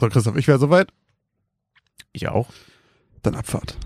So, Christoph, ich wäre soweit. Ich auch. Dann Abfahrt.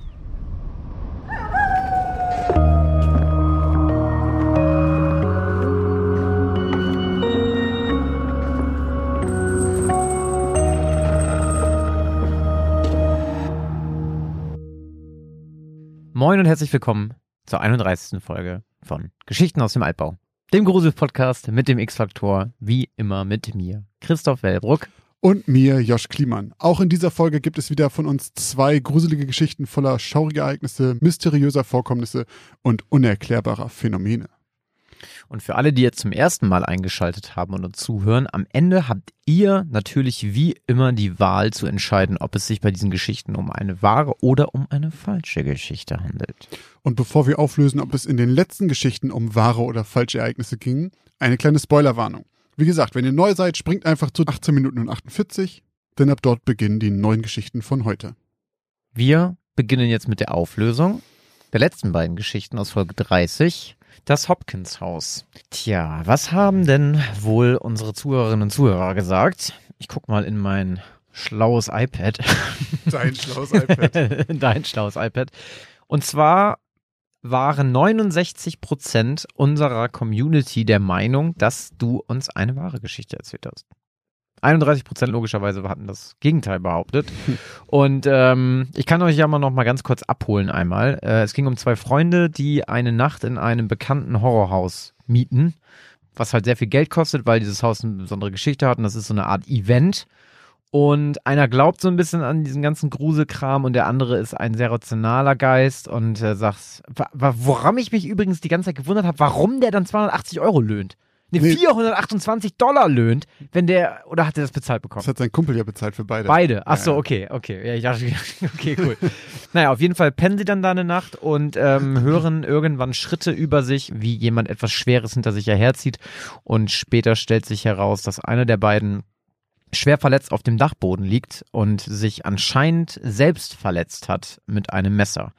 Moin und herzlich willkommen zur 31. Folge von Geschichten aus dem Altbau. Dem Grusel-Podcast mit dem X-Faktor, wie immer mit mir, Christoph Wellbruck. Und mir, Josh Kliemann. Auch in dieser Folge gibt es wieder von uns zwei gruselige Geschichten voller schauriger Ereignisse, mysteriöser Vorkommnisse und unerklärbarer Phänomene. Und für alle, die jetzt zum ersten Mal eingeschaltet haben und uns zuhören, am Ende habt ihr natürlich wie immer die Wahl zu entscheiden, ob es sich bei diesen Geschichten um eine wahre oder um eine falsche Geschichte handelt. Und bevor wir auflösen, ob es in den letzten Geschichten um wahre oder falsche Ereignisse ging, eine kleine Spoilerwarnung. Wie gesagt, wenn ihr neu seid, springt einfach zu 18 Minuten und 48, denn ab dort beginnen die neuen Geschichten von heute. Wir beginnen jetzt mit der Auflösung der letzten beiden Geschichten aus Folge 30. Das Hopkins Haus. Tja, was haben denn wohl unsere Zuhörerinnen und Zuhörer gesagt? Ich guck mal in mein schlaues iPad. Dein schlaues iPad. Dein schlaues iPad. Und zwar waren 69 Prozent unserer Community der Meinung, dass du uns eine wahre Geschichte erzählt hast. 31 Prozent logischerweise hatten das Gegenteil behauptet. Und ähm, ich kann euch ja mal noch mal ganz kurz abholen einmal. Äh, es ging um zwei Freunde, die eine Nacht in einem bekannten Horrorhaus mieten, was halt sehr viel Geld kostet, weil dieses Haus eine besondere Geschichte hat und das ist so eine Art Event. Und einer glaubt so ein bisschen an diesen ganzen Gruselkram und der andere ist ein sehr rationaler Geist und äh, sagt, woran ich mich übrigens die ganze Zeit gewundert habe, warum der dann 280 Euro löhnt. Ne, Nee. 428 Dollar löhnt, wenn der, oder hat er das bezahlt bekommen? Das hat sein Kumpel ja bezahlt für beide. Beide. Ach so, Ja, ja. okay, okay. Ja, ich dachte, okay, cool. naja, auf jeden Fall pennen sie dann da eine Nacht und ähm, hören irgendwann Schritte über sich, wie jemand etwas Schweres hinter sich herzieht. Und später stellt sich heraus, dass einer der beiden schwer verletzt auf dem Dachboden liegt und sich anscheinend selbst verletzt hat mit einem Messer.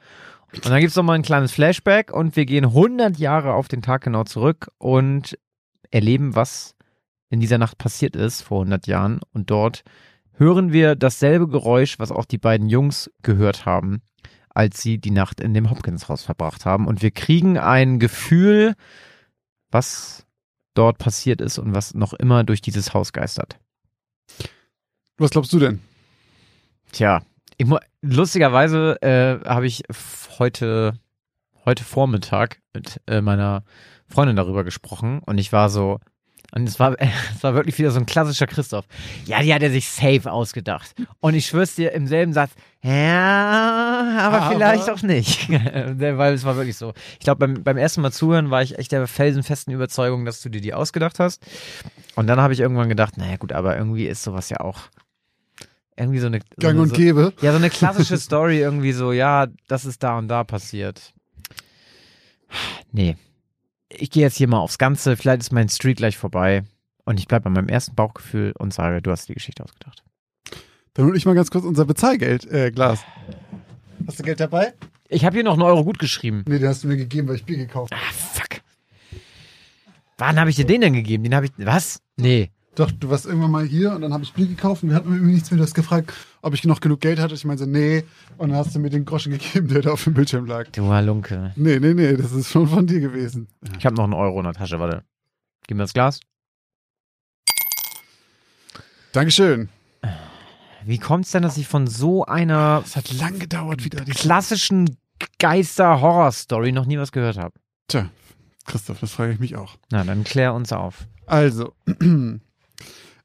Und dann gibt's noch mal ein kleines Flashback und wir gehen 100 Jahre auf den Tag genau zurück und erleben, was in dieser Nacht passiert ist vor 100 Jahren. Und dort hören wir dasselbe Geräusch, was auch die beiden Jungs gehört haben, als sie die Nacht in dem Hopkins-Haus verbracht haben. Und wir kriegen ein Gefühl, was dort passiert ist und was noch immer durch dieses Haus geistert. Was glaubst du denn? Tja, ich, lustigerweise äh, habe ich heute, heute Vormittag mit äh, meiner Freundin darüber gesprochen und ich war so, und es war, es war wirklich wieder so ein klassischer Christoph. Ja, die hat er sich safe ausgedacht. Und ich schwör's dir im selben Satz, ja, aber, Aber- vielleicht auch nicht. Weil es war wirklich so. Ich glaube, beim, beim ersten Mal zuhören war ich echt der felsenfesten Überzeugung, dass du dir die ausgedacht hast. Und dann habe ich irgendwann gedacht, naja gut, aber irgendwie ist sowas ja auch irgendwie so eine Gang so, und so, Gäbe. ja, so eine klassische Story irgendwie so, ja, das ist da und da passiert. Nee. Ich gehe jetzt hier mal aufs Ganze, vielleicht ist mein Streak gleich vorbei und ich bleibe bei meinem ersten Bauchgefühl und sage, du hast die Geschichte ausgedacht. Dann hol ich mal ganz kurz unser Bezahlgeld, äh, Glas. Hast du Geld dabei? Ich habe hier noch einen Euro gut geschrieben. Nee, den hast du mir gegeben, weil ich Bier gekauft habe. Ah, fuck. Wann habe ich dir den denn gegeben? Den habe ich, was? Nee. Doch, du warst irgendwann mal hier und dann habe ich Bier gekauft und wir hatten irgendwie nichts mehr. Du hast gefragt, ob ich noch genug Geld hatte. Ich meinte, nee. Und dann hast du mir den Groschen gegeben, der da auf dem Bildschirm lag. Du Halunke. Nee, nee, nee, das ist schon von dir gewesen. Ich habe noch einen Euro in der Tasche, warte. Gib mir das Glas. Dankeschön. Wie kommt's denn, dass ich von so einer Es hat lang gedauert wieder. Die klassischen Geister-Horror-Story noch nie was gehört habe? Tja, Christoph, das frage ich mich auch. Na, dann klär uns auf. Also,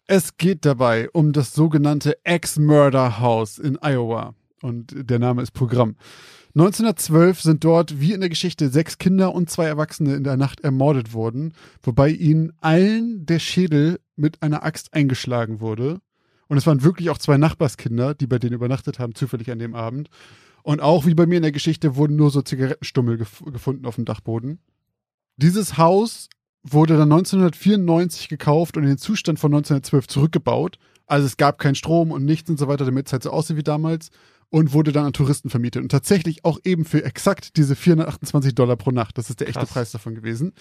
es geht dabei um das sogenannte Ex-Murder House in Iowa. Und der Name ist Programm. 1912 sind dort, wie in der Geschichte, sechs Kinder und zwei Erwachsene in der Nacht ermordet worden, wobei ihnen allen der Schädel mit einer Axt eingeschlagen wurde. Und es waren wirklich auch zwei Nachbarskinder, die bei denen übernachtet haben, zufällig an dem Abend. Und auch wie bei mir in der Geschichte wurden nur so Zigarettenstummel gef gefunden auf dem Dachboden. Dieses Haus wurde dann 1994 gekauft und in den Zustand von 1912 zurückgebaut. Also es gab keinen Strom und nichts und so weiter, damit es halt so aussieht wie damals. Und wurde dann an Touristen vermietet. Und tatsächlich auch eben für exakt diese 428 Dollar pro Nacht. Das ist der echte Krass. Preis davon gewesen.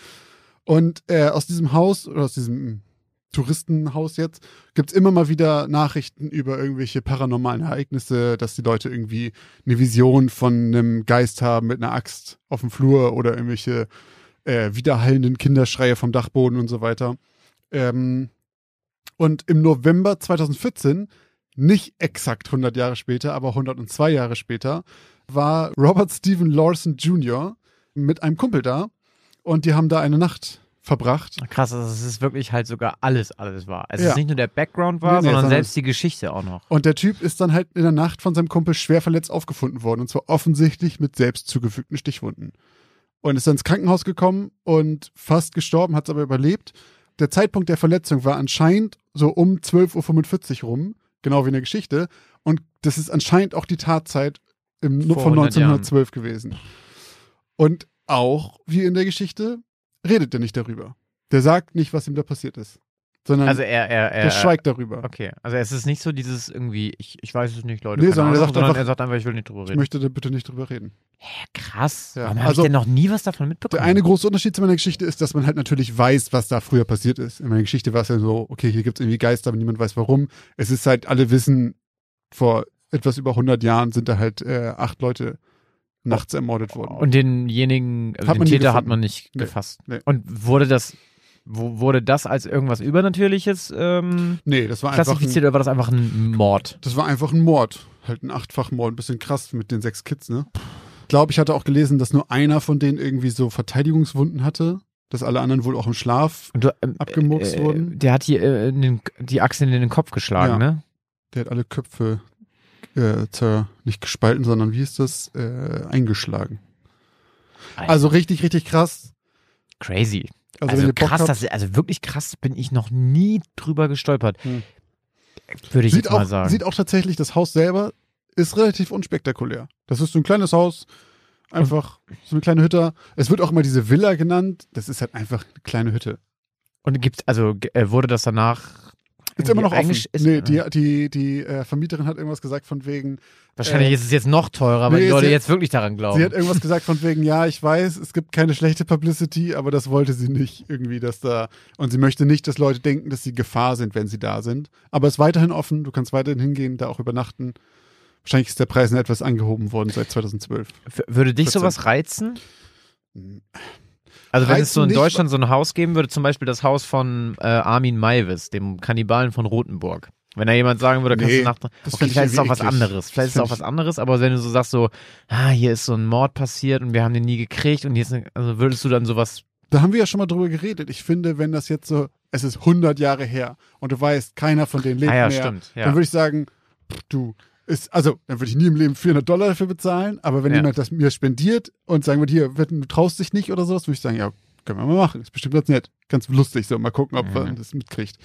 Und äh, aus diesem Haus oder aus diesem Touristenhaus jetzt, gibt's immer mal wieder Nachrichten über irgendwelche paranormalen Ereignisse, dass die Leute irgendwie eine Vision von einem Geist haben mit einer Axt auf dem Flur oder irgendwelche äh, widerhallenden Kinderschreie vom Dachboden und so weiter. Ähm, und im November 2014, nicht exakt 100 Jahre später, aber 102 Jahre später, war Robert Stephen Lawson Jr. mit einem Kumpel da und die haben da eine Nacht verbracht. Krass, also es ist wirklich halt sogar alles, alles wahr. Also es Ja. ist nicht nur der Background war, Nee, nee, sondern sondern selbst die Geschichte auch noch. Und der Typ ist dann halt in der Nacht von seinem Kumpel schwer verletzt aufgefunden worden. Und zwar offensichtlich mit selbst zugefügten Stichwunden. Und ist dann ins Krankenhaus gekommen und fast gestorben, hat es aber überlebt. Der Zeitpunkt der Verletzung war anscheinend so um 12.45 Uhr rum, genau wie in der Geschichte. Und das ist anscheinend auch die Tatzeit im, von 100 Jahren. 1912 gewesen. Und auch wie in der Geschichte redet er nicht darüber. Der sagt nicht, was ihm da passiert ist. Sondern Also er, er, er. der schweigt darüber. Okay, also es ist nicht so dieses irgendwie, ich, ich weiß es nicht, Leute. Nee, sondern er Ahnung, sagt sondern einfach- er sagt einfach, ich will nicht drüber Ich reden. möchte da bitte nicht drüber reden. Krass. Ja, Warum habe also- ich denn noch nie was davon mitbekommen? Der eine große Unterschied zu meiner Geschichte ist, dass man halt natürlich weiß, was da früher passiert ist. In meiner Geschichte war es ja so, okay, hier gibt es irgendwie Geister, aber niemand weiß warum. Es ist halt, alle wissen, vor etwas über 100 Jahren sind da halt äh, acht Leute nachts ermordet worden. Und denjenigen, also den Täter hat man nicht Nee, gefasst. nee. Und wurde das, wo, wurde das als irgendwas Übernatürliches ähm, nee, das war klassifiziert ein, oder war das einfach ein Mord? das war einfach ein Mord. Halt ein Achtfachmord. Ein bisschen krass mit den sechs Kids, ne? Ich glaube, ich hatte auch gelesen, dass nur einer von denen irgendwie so Verteidigungswunden hatte. Dass alle anderen wohl auch im Schlaf. Du, ähm, Abgemurkst äh, wurden? Der hat hier äh, den, die Achse in den Kopf geschlagen, Ja. ne? Der hat alle Köpfe äh, zer, nicht gespalten, sondern wie ist das? Äh, eingeschlagen. Alter. Also richtig, richtig krass. Crazy. Also, Also, krass, das, also wirklich krass bin ich noch nie drüber gestolpert. Hm. Würde ich sieht, jetzt mal auch, sagen. sieht auch tatsächlich, das Haus selber ist relativ unspektakulär. Das ist so ein kleines Haus, einfach so eine kleine Hütte. Es wird auch immer diese Villa genannt. Das ist halt einfach eine kleine Hütte. Und gibt's, also äh, wurde das danach. Ist immer noch offen. Ist, nee, die, die, die äh, Vermieterin hat irgendwas gesagt von wegen, wahrscheinlich äh, ist es jetzt noch teurer, weil nee, die Leute jetzt wirklich daran glauben. sie hat irgendwas gesagt von wegen, ja, ich weiß, es gibt keine schlechte Publicity, aber das wollte sie nicht irgendwie, dass da, und sie möchte nicht, dass Leute denken, dass sie Gefahr sind, wenn sie da sind. Aber es ist weiterhin offen, du kannst weiterhin hingehen, da auch übernachten. Wahrscheinlich ist der Preis etwas angehoben worden seit 2012. F- Würde dich 14. sowas reizen? Also wenn es so in nicht, Deutschland so ein Haus geben würde, zum Beispiel das Haus von äh, Armin Maivis, dem Kannibalen von Rotenburg. Wenn da jemand sagen würde, kannst Nee, du nach. Okay, vielleicht ist es auch was anderes. Vielleicht ist es auch was anderes, aber wenn du so sagst, so, ah, hier ist so ein Mord passiert und wir haben den nie gekriegt und eine, also würdest du dann sowas. Da haben wir ja schon mal drüber geredet. Ich finde, wenn das jetzt so, es ist 100 Jahre her und du weißt, keiner von denen lebt ah ja, mehr, stimmt. Ja. dann würde ich sagen, pff, du, ist, also, dann würde ich nie im Leben 400 Dollar dafür bezahlen, aber wenn Ja. jemand das mir spendiert und sagen würde, hier, du traust dich nicht oder sowas, würde ich sagen, ja, können wir mal machen. Ist bestimmt ganz nett. Ganz lustig, so, mal gucken, ob Mhm. man das mitkriegt.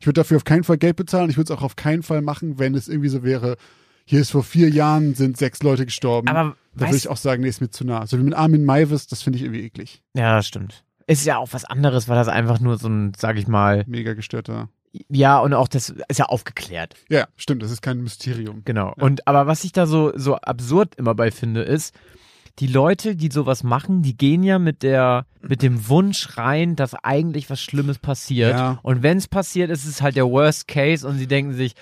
Ich würde dafür auf keinen Fall Geld bezahlen. Ich würde es auch auf keinen Fall machen, wenn es irgendwie so wäre, hier ist vor vier Jahren sind sechs Leute gestorben. aber da würde ich auch sagen, nee, ist mir zu nah. So wie mit Armin Maivis, das finde ich irgendwie eklig. ja, stimmt. Ist ja auch was anderes, weil das einfach nur so ein, sag ich mal, Mega gestörter. Ja, und auch das ist ja aufgeklärt. Ja, stimmt, das ist kein Mysterium. Genau. Und aber was ich da so, so absurd immer bei finde, ist, die Leute, die sowas machen, die gehen ja mit der, mit dem Wunsch rein, dass eigentlich was Schlimmes passiert. Ja. Und wenn es passiert, ist es halt der Worst Case und sie denken sich,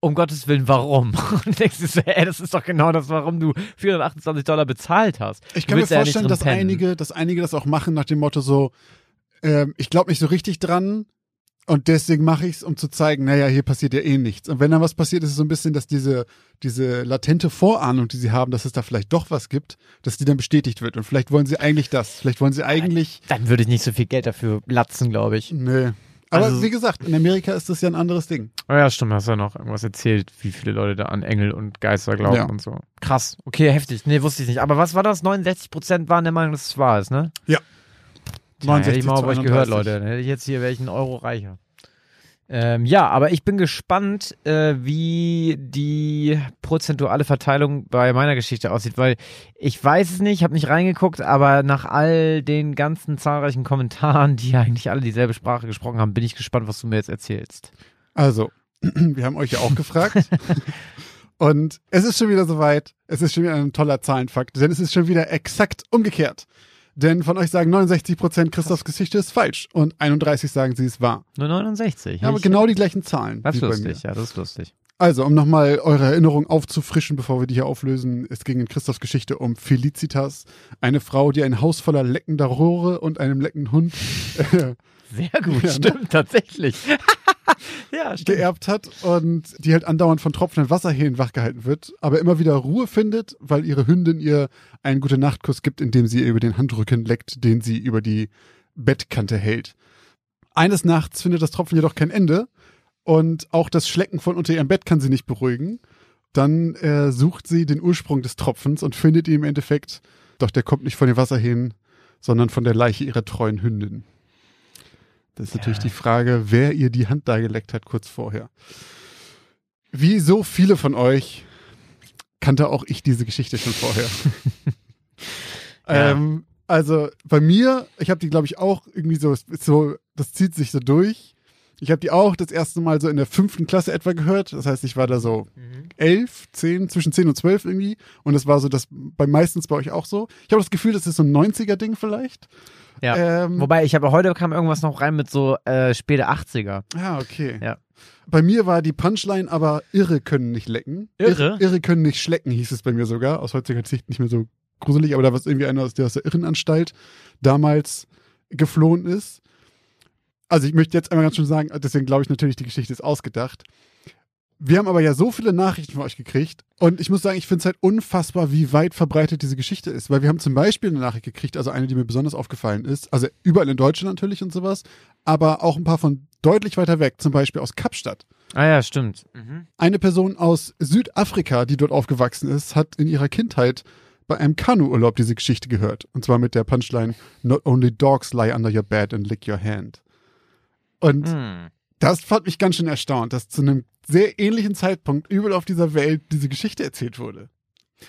um Gottes Willen, warum? Und denkst du so, ey, das ist doch genau das, warum du 428 Dollar bezahlt hast. Ich kann mir ja vorstellen, drin dass einige, dass einige das auch machen nach dem Motto so, ähm, ich glaube nicht so richtig dran und deswegen mache ich es, um zu zeigen, naja, hier passiert ja eh nichts. Und wenn dann was passiert, ist es so ein bisschen, dass diese, diese latente Vorahnung, die sie haben, dass es da vielleicht doch was gibt, dass die dann bestätigt wird. Und vielleicht wollen sie eigentlich das. Vielleicht wollen sie eigentlich, Dann würde ich nicht so viel Geld dafür latzen, glaube ich. nee. Aber Also- wie gesagt, in Amerika ist das ja ein anderes Ding. Oh ja, stimmt, hast ja noch irgendwas erzählt, wie viele Leute da an Engel und Geister glauben Ja. und so. Krass, okay, heftig. Nee, wusste ich nicht. Aber was war das? 69 Prozent waren der Meinung, dass es wahr ist, ne? Ja. Tja, hätte ich mal auf euch 69, gehört, 32. Leute. Dann hätte ich jetzt hier welchen Euro reicher. Ähm, ja, aber ich bin gespannt, äh, wie die prozentuale Verteilung bei meiner Geschichte aussieht, weil ich weiß es nicht, habe nicht reingeguckt, aber nach all den ganzen zahlreichen Kommentaren, die ja eigentlich alle dieselbe Sprache gesprochen haben, bin ich gespannt, was du mir jetzt erzählst. Also, wir haben euch ja auch gefragt. Und es ist schon wieder soweit. Es ist schon wieder ein toller Zahlenfakt, denn es ist schon wieder exakt umgekehrt. Denn von euch sagen 69% Christophs Geschichte ist falsch und 31 sagen, sie ist wahr. Nur 69. Ja, aber Ich- genau die gleichen Zahlen. Das ist lustig, ja, das ist lustig. Also, um nochmal eure Erinnerung aufzufrischen, bevor wir die hier auflösen, es ging in Christophs Geschichte um Felicitas, eine Frau, die ein Haus voller leckender Rohre und einem leckenden Hund äh, Sehr gut, Ja, ne? stimmt, tatsächlich. ja, geerbt hat und die halt andauernd von tropfenden Wasserhähnen wachgehalten wird, aber immer wieder Ruhe findet, weil ihre Hündin ihr einen gute Nachtkuss gibt, indem sie ihr über den Handrücken leckt, den sie über die Bettkante hält. Eines Nachts findet das Tropfen jedoch kein Ende und auch das Schlecken von unter ihrem Bett kann sie nicht beruhigen. Dann äh, sucht sie den Ursprung des Tropfens und findet ihn im Endeffekt, doch der kommt nicht von den Wasserhähnen, sondern von der Leiche ihrer treuen Hündin. Das ist natürlich die Frage, wer ihr die Hand da geleckt hat kurz vorher. Wie so viele von euch kannte auch ich diese Geschichte schon vorher. Ja. ähm, also bei mir, ich habe die glaube ich auch irgendwie so, so, das zieht sich so durch. Ich habe die auch das erste Mal so in der fünften Klasse etwa gehört. Das heißt, ich war da so Mhm. elf, zehn, zwischen zehn und zwölf irgendwie. Und das war so das bei meistens bei euch auch so. Ich habe das Gefühl, das ist so ein 90er-Ding vielleicht. Ja. Ähm, Wobei, ich habe heute kam irgendwas noch rein mit so äh, späte 80er. Ah, okay. Ja. Bei mir war die Punchline aber Irre können nicht lecken. Irre? Irre können nicht schlecken, hieß es bei mir sogar. Aus heutiger Sicht nicht mehr so gruselig, aber da war es irgendwie einer, aus der aus der Irrenanstalt damals geflohen ist. Also ich möchte jetzt einmal ganz schön sagen, deswegen glaube ich natürlich, die Geschichte ist ausgedacht. Wir haben aber ja so viele Nachrichten von euch gekriegt und ich muss sagen, ich finde es halt unfassbar, wie weit verbreitet diese Geschichte ist, weil wir haben zum Beispiel eine Nachricht gekriegt, also eine, die mir besonders aufgefallen ist, also überall in Deutschland natürlich und sowas, aber auch ein paar von deutlich weiter weg, zum Beispiel aus Kapstadt. Ah ja, stimmt. Mhm. Eine Person aus Südafrika, die dort aufgewachsen ist, hat in ihrer Kindheit bei einem Kanuurlaub diese Geschichte gehört. Und zwar mit der Punchline Not only dogs lie under your bed and lick your hand. Und Hm. das hat mich ganz schön erstaunt, dass zu einem sehr ähnlichen Zeitpunkt überall auf dieser Welt diese Geschichte erzählt wurde.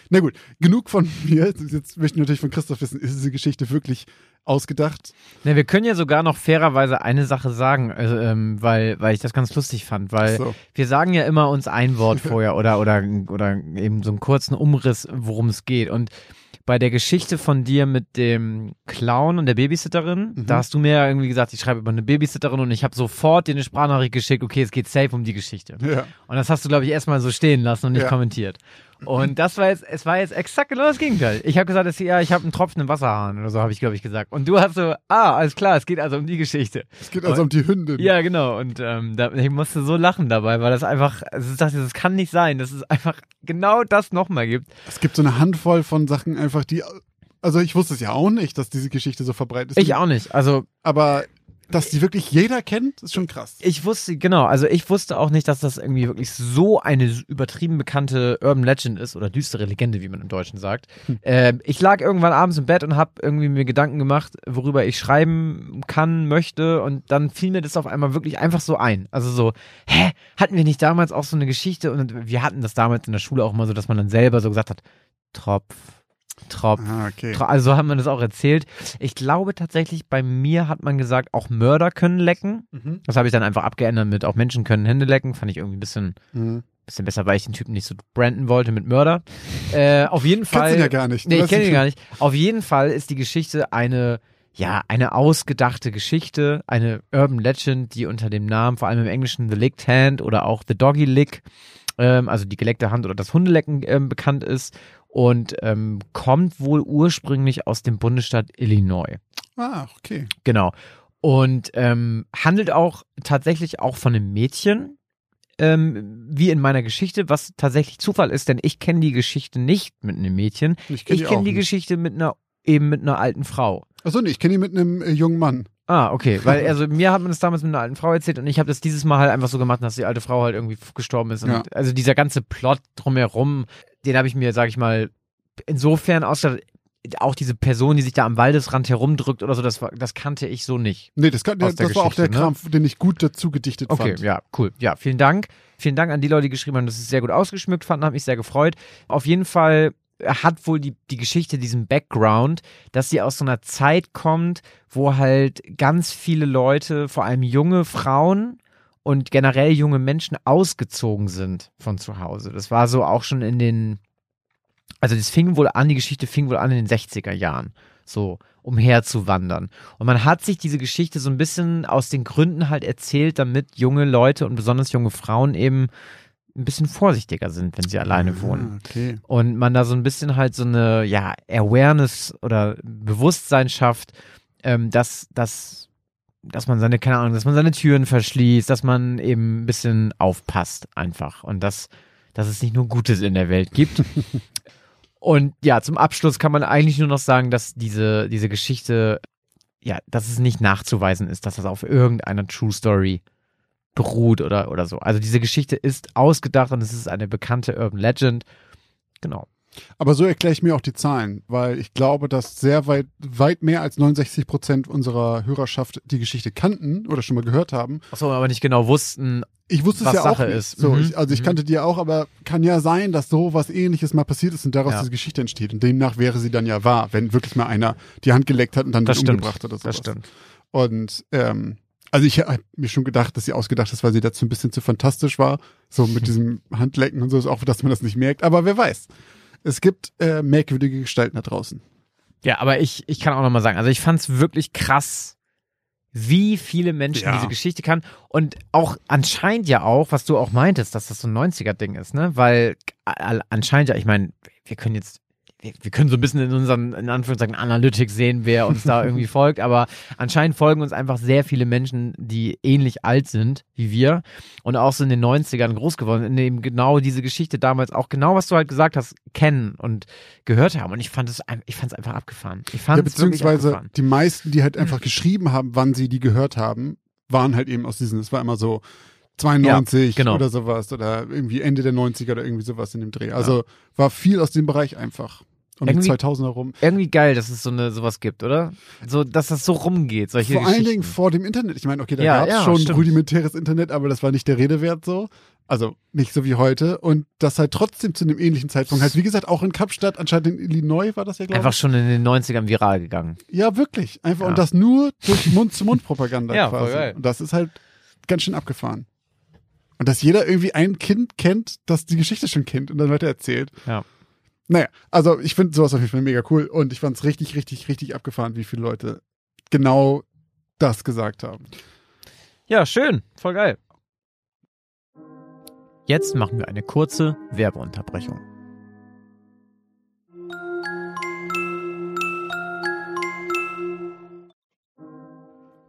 Na gut, genug von mir. Jetzt möchte ich natürlich von Christoph wissen, ist diese Geschichte wirklich ausgedacht? Ne, wir können ja sogar noch fairerweise eine Sache sagen, äh, ähm, weil, weil ich das ganz lustig fand, weil So. wir sagen ja immer uns ein Wort vorher oder, oder, oder eben so einen kurzen Umriss, worum es geht. Und bei der Geschichte von dir mit dem Clown und der Babysitterin, Mhm. da hast du mir ja irgendwie gesagt, ich schreibe über eine Babysitterin und ich habe sofort dir eine Sprachnachricht geschickt, okay, es geht safe um die Geschichte. Ja. Und das hast du, glaube ich, erstmal so stehen lassen und nicht Ja. kommentiert. Und das war jetzt, es war jetzt exakt genau das Gegenteil. Ich habe gesagt, es, ja, ich habe einen Tropfen im Wasserhahn oder so, habe ich, glaube ich, gesagt. Und du hast so, ah, alles klar, es geht also um die Geschichte. Es geht also um die Hündin. Ja, genau. Und ähm, da, ich musste so lachen dabei, weil das einfach, also ich dachte, das kann nicht sein, dass es einfach genau das nochmal gibt. Es gibt so eine Handvoll von Sachen einfach, die. Also ich wusste es ja auch nicht, dass diese Geschichte so verbreitet ist. Ich auch nicht. Also Aber dass die wirklich jeder kennt, ist schon krass. ich wusste, genau, also ich wusste auch nicht, dass das irgendwie wirklich so eine übertrieben bekannte Urban Legend ist oder düstere Legende, wie man im Deutschen sagt. Ähm, ich lag irgendwann abends im Bett und habe irgendwie mir Gedanken gemacht, worüber ich schreiben kann, möchte und dann fiel mir das auf einmal wirklich einfach so ein. Also so, hä, hatten wir nicht damals auch so eine Geschichte und wir hatten das damals in der Schule auch immer so, dass man dann selber so gesagt hat, Tropf, Tropf, Ah, okay. Also so hat man das auch erzählt. Ich glaube tatsächlich, bei mir hat man gesagt, auch Mörder können lecken. Mhm. Das habe ich dann einfach abgeändert mit auch Menschen können Hände lecken. Fand ich irgendwie ein bisschen, Mhm. bisschen besser, weil ich den Typen nicht so branden wollte mit Mörder. Äh, auf jeden Fall. Kennst ihn ja gar nicht. Nee, Du ich kenne ihn gar nicht. Auf jeden Fall ist die Geschichte eine, ja, eine ausgedachte Geschichte, eine Urban Legend, die unter dem Namen, vor allem im Englischen The Licked Hand oder auch The Doggy Lick, ähm, also die geleckte Hand oder das Hundelecken ähm, bekannt ist und ähm, kommt wohl ursprünglich aus dem Bundesstaat Illinois. Ah, okay. Genau. Und ähm, handelt auch tatsächlich auch von einem Mädchen, ähm, wie in meiner Geschichte, was tatsächlich Zufall ist, denn ich kenne die Geschichte nicht mit einem Mädchen. Ich kenne Ich kenne die Geschichte mit einer eben mit einer alten Frau. Achso, nee, ich kenne ihn mit einem äh, jungen Mann. Ah, okay. Weil, also mir hat man das damals mit einer alten Frau erzählt und ich habe das dieses Mal halt einfach so gemacht, dass die alte Frau halt irgendwie gestorben ist. Und Ja. Also dieser ganze Plot drumherum, den habe ich mir, sag ich mal, insofern ausgedacht, auch diese Person, die sich da am Waldesrand herumdrückt oder so, das, war, das kannte ich so nicht. Nee, das, kann, Aus das der war auch der ne? Kram, den ich gut dazu gedichtet Okay, fand. ja, cool. Ja, vielen Dank. Vielen Dank an die Leute, die geschrieben haben, dass sie es sehr gut ausgeschmückt fanden, hat mich sehr gefreut. Auf jeden Fall hat wohl die, die Geschichte diesen Background, dass sie aus so einer Zeit kommt, wo halt ganz viele Leute, vor allem junge Frauen und generell junge Menschen ausgezogen sind von zu Hause. Das war so auch schon in den, also das fing wohl an, die Geschichte fing wohl an in den 60er Jahren. so umherzuwandern. Und man hat sich diese Geschichte so ein bisschen aus den Gründen halt erzählt, damit junge Leute und besonders junge Frauen eben ein bisschen vorsichtiger sind, wenn sie alleine wohnen. Ah, okay. Und man da so ein bisschen halt so eine, ja, Awareness oder Bewusstsein schafft, ähm, dass, dass, dass man seine, keine Ahnung, dass man seine Türen verschließt, dass man eben ein bisschen aufpasst einfach. Und dass, dass es nicht nur Gutes in der Welt gibt. Und ja, zum Abschluss kann man eigentlich nur noch sagen, dass diese, diese Geschichte, ja, dass es nicht nachzuweisen ist, dass das auf irgendeiner True Story beruht oder, oder so. Also diese Geschichte ist ausgedacht und es ist eine bekannte Urban Legend. Genau. Aber so erkläre ich mir auch die Zahlen, weil ich glaube, dass sehr weit, weit mehr als 69 Prozent unserer Hörerschaft die Geschichte kannten oder schon mal gehört haben. Achso, aber nicht genau wussten. Ich wusste es Was ja Sache auch nicht. ist. So, Mhm. ich, also ich Mhm. kannte die ja auch, aber kann ja sein, dass so was ähnliches mal passiert ist und daraus Ja. diese Geschichte entsteht. Und demnach wäre sie dann ja wahr, wenn wirklich mal einer die Hand geleckt hat und dann Das stimmt. umgebracht hat oder sowas. Das stimmt. Und ähm, also ich habe mir schon gedacht, dass sie ausgedacht ist, weil sie dazu ein bisschen zu fantastisch war. So mit diesem Handlecken und so, auch dass man das nicht merkt. Aber wer weiß. Es gibt äh, merkwürdige Gestalten da draußen. Ja, aber ich, ich kann auch nochmal sagen, also ich fand es wirklich krass, wie viele Menschen Ja. diese Geschichte kann. Und auch anscheinend ja auch, was du auch meintest, dass das so ein 90er-Ding ist, ne? Weil anscheinend ja, ich meine, wir können jetzt, wir, können so ein bisschen in unseren, in Anführungszeichen, Analytics sehen, wer uns da irgendwie folgt, aber anscheinend folgen uns einfach sehr viele Menschen, die ähnlich alt sind wie wir und auch so in den 90ern groß geworden, sind, in dem genau diese Geschichte damals auch genau, was du halt gesagt hast, kennen und gehört haben. Und ich fand es, ich fand es einfach abgefahren. Ich fand Ja, beziehungsweise abgefahren. die meisten, die halt einfach geschrieben haben, wann sie die gehört haben, waren halt eben aus diesen, es war immer so 92 Ja, genau. oder sowas oder irgendwie Ende der 90er oder irgendwie sowas in dem Dreh. Also war viel aus dem Bereich einfach. Um die Irgendwie- 2000er rum. Irgendwie geil, dass es so eine sowas gibt, oder? So, dass das so rumgeht, solche Vor allen. Dingen vor dem Internet. Ich meine, okay, da Ja, gab es ja, schon stimmt. rudimentäres Internet, aber das war nicht der Rede wert so. Also nicht so wie heute. Und das halt trotzdem zu einem ähnlichen Zeitpunkt halt, wie gesagt, auch in Kapstadt, anscheinend in Illinois war das ja, glaube Einfach schon in den 90ern viral gegangen. Ja, wirklich. Einfach. Ja. Und das nur durch Mund-zu-Mund-Propaganda Ja, voll quasi. geil. Und das ist halt ganz schön abgefahren. Und dass jeder irgendwie ein Kind kennt, das die Geschichte schon kennt und dann weiter erzählt. Ja. Naja, also ich finde sowas auf jeden Fall mega cool und ich fand es richtig, richtig, richtig abgefahren, wie viele Leute genau das gesagt haben. Ja, schön. Voll geil. Jetzt machen wir eine kurze Werbeunterbrechung.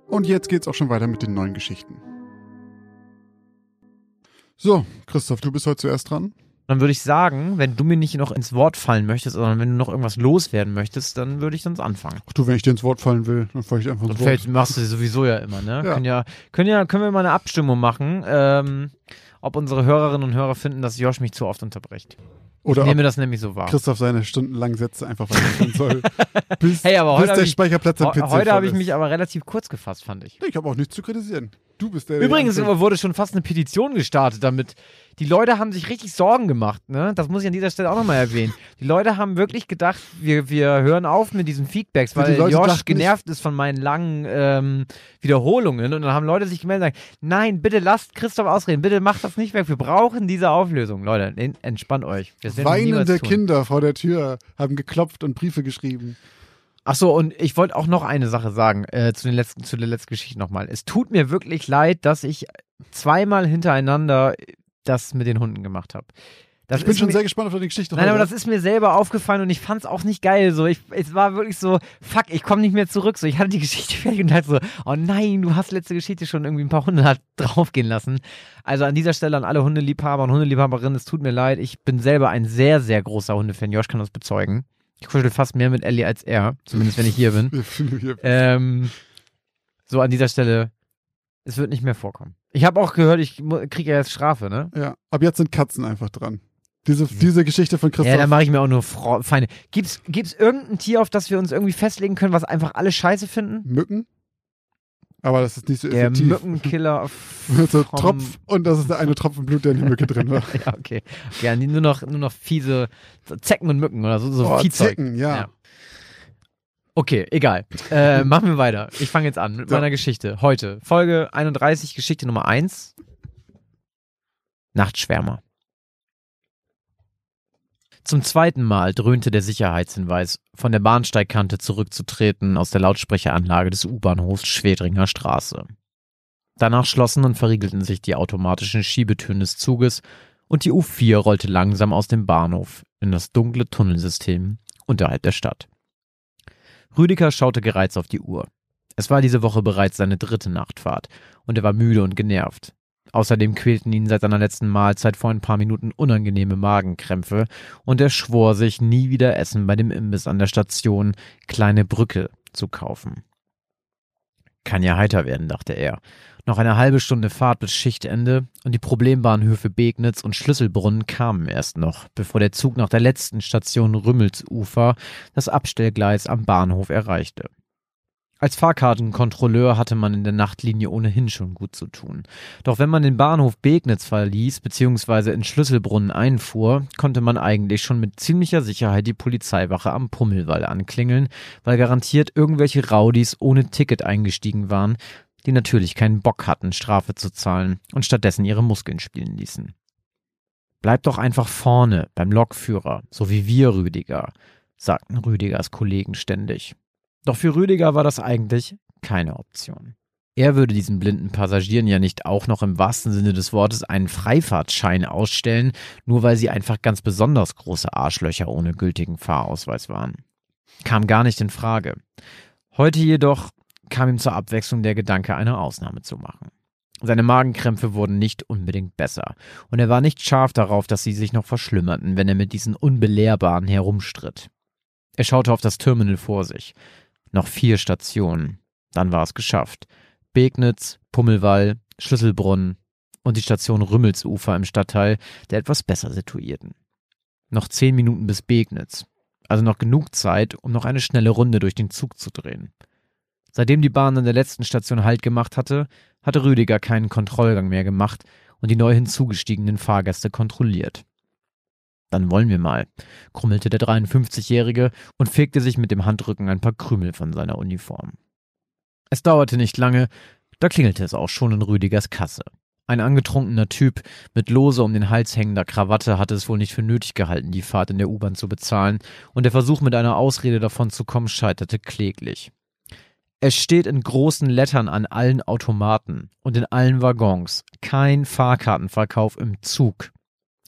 Und jetzt geht's auch schon weiter mit den neuen Geschichten. So, Christoph, du bist heute zuerst dran. Dann würde ich sagen, wenn du mir nicht noch ins Wort fallen möchtest, sondern wenn du noch irgendwas loswerden möchtest, dann würde ich sonst anfangen. Ach du, wenn ich dir ins Wort fallen will, dann falle ich einfach ins Wort. machst du sowieso ja immer, ne? Ja. Können ja, können ja, können wir mal eine Abstimmung machen, ähm, ob unsere Hörerinnen und Hörer finden, dass Josh mich zu oft unterbricht. Oder Ich nehme das nämlich so wahr. Christoph seine stundenlangen Sätze einfach weiterführen soll. Bis, Hey, aber heute bis hab der ich- Speicherplatz am PC Heute habe ich mich aber relativ kurz gefasst, fand ich. Ich habe auch nichts zu kritisieren. Du bist der. Übrigens der wurde schon fast eine Petition gestartet damit. Die Leute haben sich richtig Sorgen gemacht, ne? Das muss ich an dieser Stelle auch nochmal erwähnen. Die Leute haben wirklich gedacht, wir, wir hören auf mit diesen Feedbacks, die weil Leute Josh genervt ist von meinen langen ähm, Wiederholungen. Und dann haben Leute sich gemeldet und gesagt, nein, bitte lasst Christoph ausreden, bitte macht das nicht weg. Wir brauchen diese Auflösung. Leute, en- entspannt euch. Wir Weinende. Kinder vor der Tür haben geklopft und Briefe geschrieben. Ach so, und ich wollte auch noch eine Sache sagen äh, zu, den letzten, zu der letzten Geschichte nochmal. Es tut mir wirklich leid, dass ich zweimal hintereinander das mit den Hunden gemacht habe. Das Ich bin schon mir, sehr gespannt auf deine Geschichte Nein, heute. aber das ist mir selber aufgefallen und ich fand es auch nicht geil. So, ich, es war wirklich so, fuck, ich komme nicht mehr zurück. So, ich hatte die Geschichte fertig und dachte so, oh nein, du hast letzte Geschichte schon irgendwie ein paar Hunde draufgehen lassen. Also an dieser Stelle an alle Hundeliebhaber und Hundeliebhaberinnen, es tut mir leid. Ich bin selber ein sehr, sehr großer Hundefan. Josh kann das bezeugen. Ich kuschel fast mehr mit Ellie als er, zumindest wenn ich hier bin. Ähm, so an dieser Stelle, es wird nicht mehr vorkommen. Ich habe auch gehört, ich kriege ja jetzt Strafe, ne? Ja, ab jetzt sind Katzen einfach dran. Diese, diese Geschichte von Christoph. Ja, dann mache ich mir auch nur Fro Feinde. Gibt's, gibt's irgendein Tier, auf das wir uns irgendwie festlegen können, was einfach alle scheiße finden? Mücken. Aber das ist nicht so Der effektiv. Mückenkiller. so Tropf und das ist der eine Tropfen Blut, der in der Mücke drin war. ja, okay. Ja, nur noch, nur noch fiese so Zecken und Mücken oder so, so Oh, Viehzeug. Zecken, ja. Ja. Okay, egal. Äh, machen wir weiter. Ich fange jetzt an mit So. meiner Geschichte. Heute, Folge 31, Geschichte Nummer 1. Nachtschwärmer. Zum zweiten Mal dröhnte der Sicherheitshinweis, von der Bahnsteigkante zurückzutreten aus der Lautsprecheranlage des U-Bahnhofs Schwedringer Straße. Danach schlossen und verriegelten sich die automatischen Schiebetüren des Zuges und die U4 rollte langsam aus dem Bahnhof in das dunkle Tunnelsystem unterhalb der Stadt. Rüdiger schaute gereizt auf die Uhr. Es war diese Woche bereits seine dritte Nachtfahrt und er war müde und genervt. Außerdem quälten ihn seit seiner letzten Mahlzeit vor ein paar Minuten unangenehme Magenkrämpfe und er schwor sich, nie wieder Essen bei dem Imbiss an der Station Kleine Brücke zu kaufen. Kann ja heiter werden, dachte er. Noch eine halbe Stunde Fahrt bis Schichtende und die Problembahnhöfe Begnitz und Schlüsselbrunn kamen erst noch, bevor der Zug nach der letzten Station Rümmelsufer das Abstellgleis am Bahnhof erreichte. Als Fahrkartenkontrolleur hatte man in der Nachtlinie ohnehin schon gut zu tun. Doch wenn man den Bahnhof Begnitz verließ bzw. in Schlüsselbrunnen einfuhr, konnte man eigentlich schon mit ziemlicher Sicherheit die Polizeiwache am Pummelwall anklingeln, weil garantiert irgendwelche Raudis ohne Ticket eingestiegen waren, die natürlich keinen Bock hatten, Strafe zu zahlen und stattdessen ihre Muskeln spielen ließen. Bleib doch einfach vorne beim Lokführer, so wie wir, Rüdiger, sagten Rüdigers Kollegen ständig. Doch für Rüdiger war das eigentlich keine Option. Er würde diesen blinden Passagieren ja nicht auch noch im wahrsten Sinne des Wortes einen Freifahrtschein ausstellen, nur weil sie einfach ganz besonders große Arschlöcher ohne gültigen Fahrausweis waren. Kam gar nicht in Frage. Heute jedoch kam ihm zur Abwechslung der Gedanke, eine Ausnahme zu machen. Seine Magenkrämpfe wurden nicht unbedingt besser, und er war nicht scharf darauf, dass sie sich noch verschlimmerten, wenn er mit diesen Unbelehrbaren herumstritt. Er schaute auf das Terminal vor sich. Noch vier Stationen. Dann war es geschafft. Begnitz, Pummelwall, Schlüsselbrunn und die Station Rümmelsufer im Stadtteil der etwas besser situierten. Noch zehn Minuten bis Begnitz. Also noch genug Zeit, um noch eine schnelle Runde durch den Zug zu drehen. Seitdem die Bahn an der letzten Station Halt gemacht hatte, hatte Rüdiger keinen Kontrollgang mehr gemacht und die neu hinzugestiegenen Fahrgäste kontrolliert. Dann wollen wir mal, krummelte der 53-Jährige und fegte sich mit dem Handrücken ein paar Krümel von seiner Uniform. Es dauerte nicht lange, da klingelte es auch schon in Rüdigers Kasse. Ein angetrunkener Typ mit lose um den Hals hängender Krawatte hatte es wohl nicht für nötig gehalten, die Fahrt in der U-Bahn zu bezahlen, und der Versuch mit einer Ausrede davon zu kommen scheiterte kläglich. Es steht in großen Lettern an allen Automaten und in allen Waggons. Kein Fahrkartenverkauf im Zug.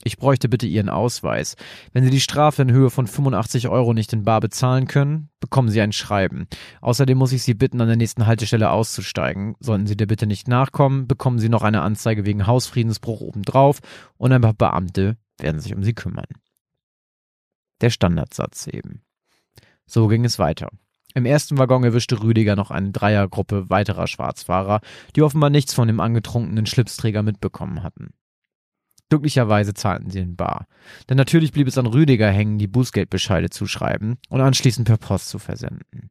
Ich bräuchte bitte Ihren Ausweis. Wenn Sie die Strafe in Höhe von 85 Euro nicht in Bar bezahlen können, bekommen Sie ein Schreiben. Außerdem muss ich Sie bitten, an der nächsten Haltestelle auszusteigen. Sollten Sie der Bitte nicht nachkommen, bekommen Sie noch eine Anzeige wegen Hausfriedensbruch obendrauf und ein paar Beamte werden sich um Sie kümmern. Der Standardsatz eben. So ging es weiter. Im ersten Waggon erwischte Rüdiger noch eine Dreiergruppe weiterer Schwarzfahrer, die offenbar nichts von dem angetrunkenen Schlipsträger mitbekommen hatten. Glücklicherweise zahlten sie in Bar. Denn natürlich blieb es an Rüdiger hängen, die Bußgeldbescheide zu schreiben und anschließend per Post zu versenden.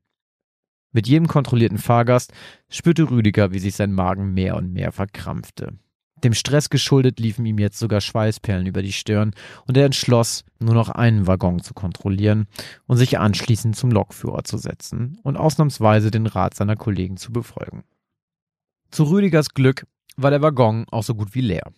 Mit jedem kontrollierten Fahrgast spürte Rüdiger, wie sich sein Magen mehr und mehr verkrampfte. Dem Stress geschuldet liefen ihm jetzt sogar Schweißperlen über die Stirn und er entschloss, nur noch einen Waggon zu kontrollieren und sich anschließend zum Lokführer zu setzen und ausnahmsweise den Rat seiner Kollegen zu befolgen. Zu Rüdigers Glück war der Waggon auch so gut wie leer.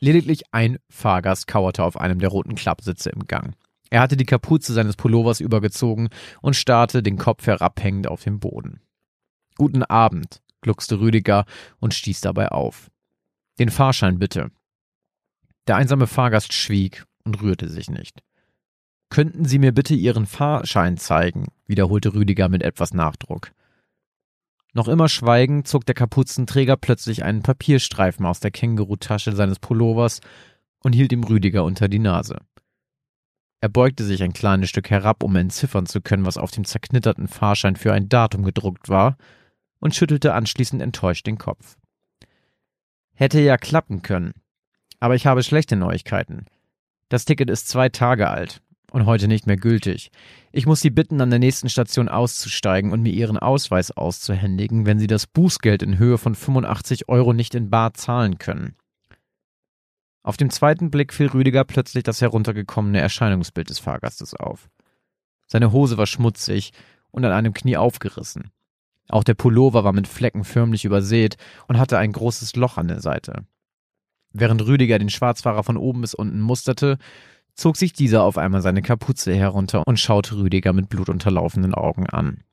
Lediglich ein Fahrgast kauerte auf einem der roten Klappsitze im Gang. Er hatte die Kapuze seines Pullovers übergezogen und starrte den Kopf herabhängend auf den Boden. Guten Abend, gluckste Rüdiger und stieß dabei auf. Den Fahrschein bitte. Der einsame Fahrgast schwieg und rührte sich nicht. Könnten Sie mir bitte Ihren Fahrschein zeigen? wiederholte Rüdiger mit etwas Nachdruck. Noch immer schweigend zog der Kapuzenträger plötzlich einen Papierstreifen aus der Kängurutasche seines Pullovers und hielt ihm Rüdiger unter die Nase. Er beugte sich ein kleines Stück herab, um entziffern zu können, was auf dem zerknitterten Fahrschein für ein Datum gedruckt war, und schüttelte anschließend enttäuscht den Kopf. Hätte ja klappen können. Aber ich habe schlechte Neuigkeiten. Das Ticket ist zwei Tage alt und heute nicht mehr gültig. Ich muss Sie bitten, an der nächsten Station auszusteigen und mir Ihren Ausweis auszuhändigen, wenn Sie das Bußgeld in Höhe von 85 Euro nicht in Bar zahlen können. Auf dem zweiten Blick fiel Rüdiger plötzlich das heruntergekommene Erscheinungsbild des Fahrgastes auf. Seine Hose war schmutzig und an einem Knie aufgerissen. Auch der Pullover war mit Flecken förmlich übersät und hatte ein großes Loch an der Seite. Während Rüdiger den Schwarzfahrer von oben bis unten musterte, zog sich dieser auf einmal seine Kapuze herunter und schaute Rüdiger mit blutunterlaufenden Augen an.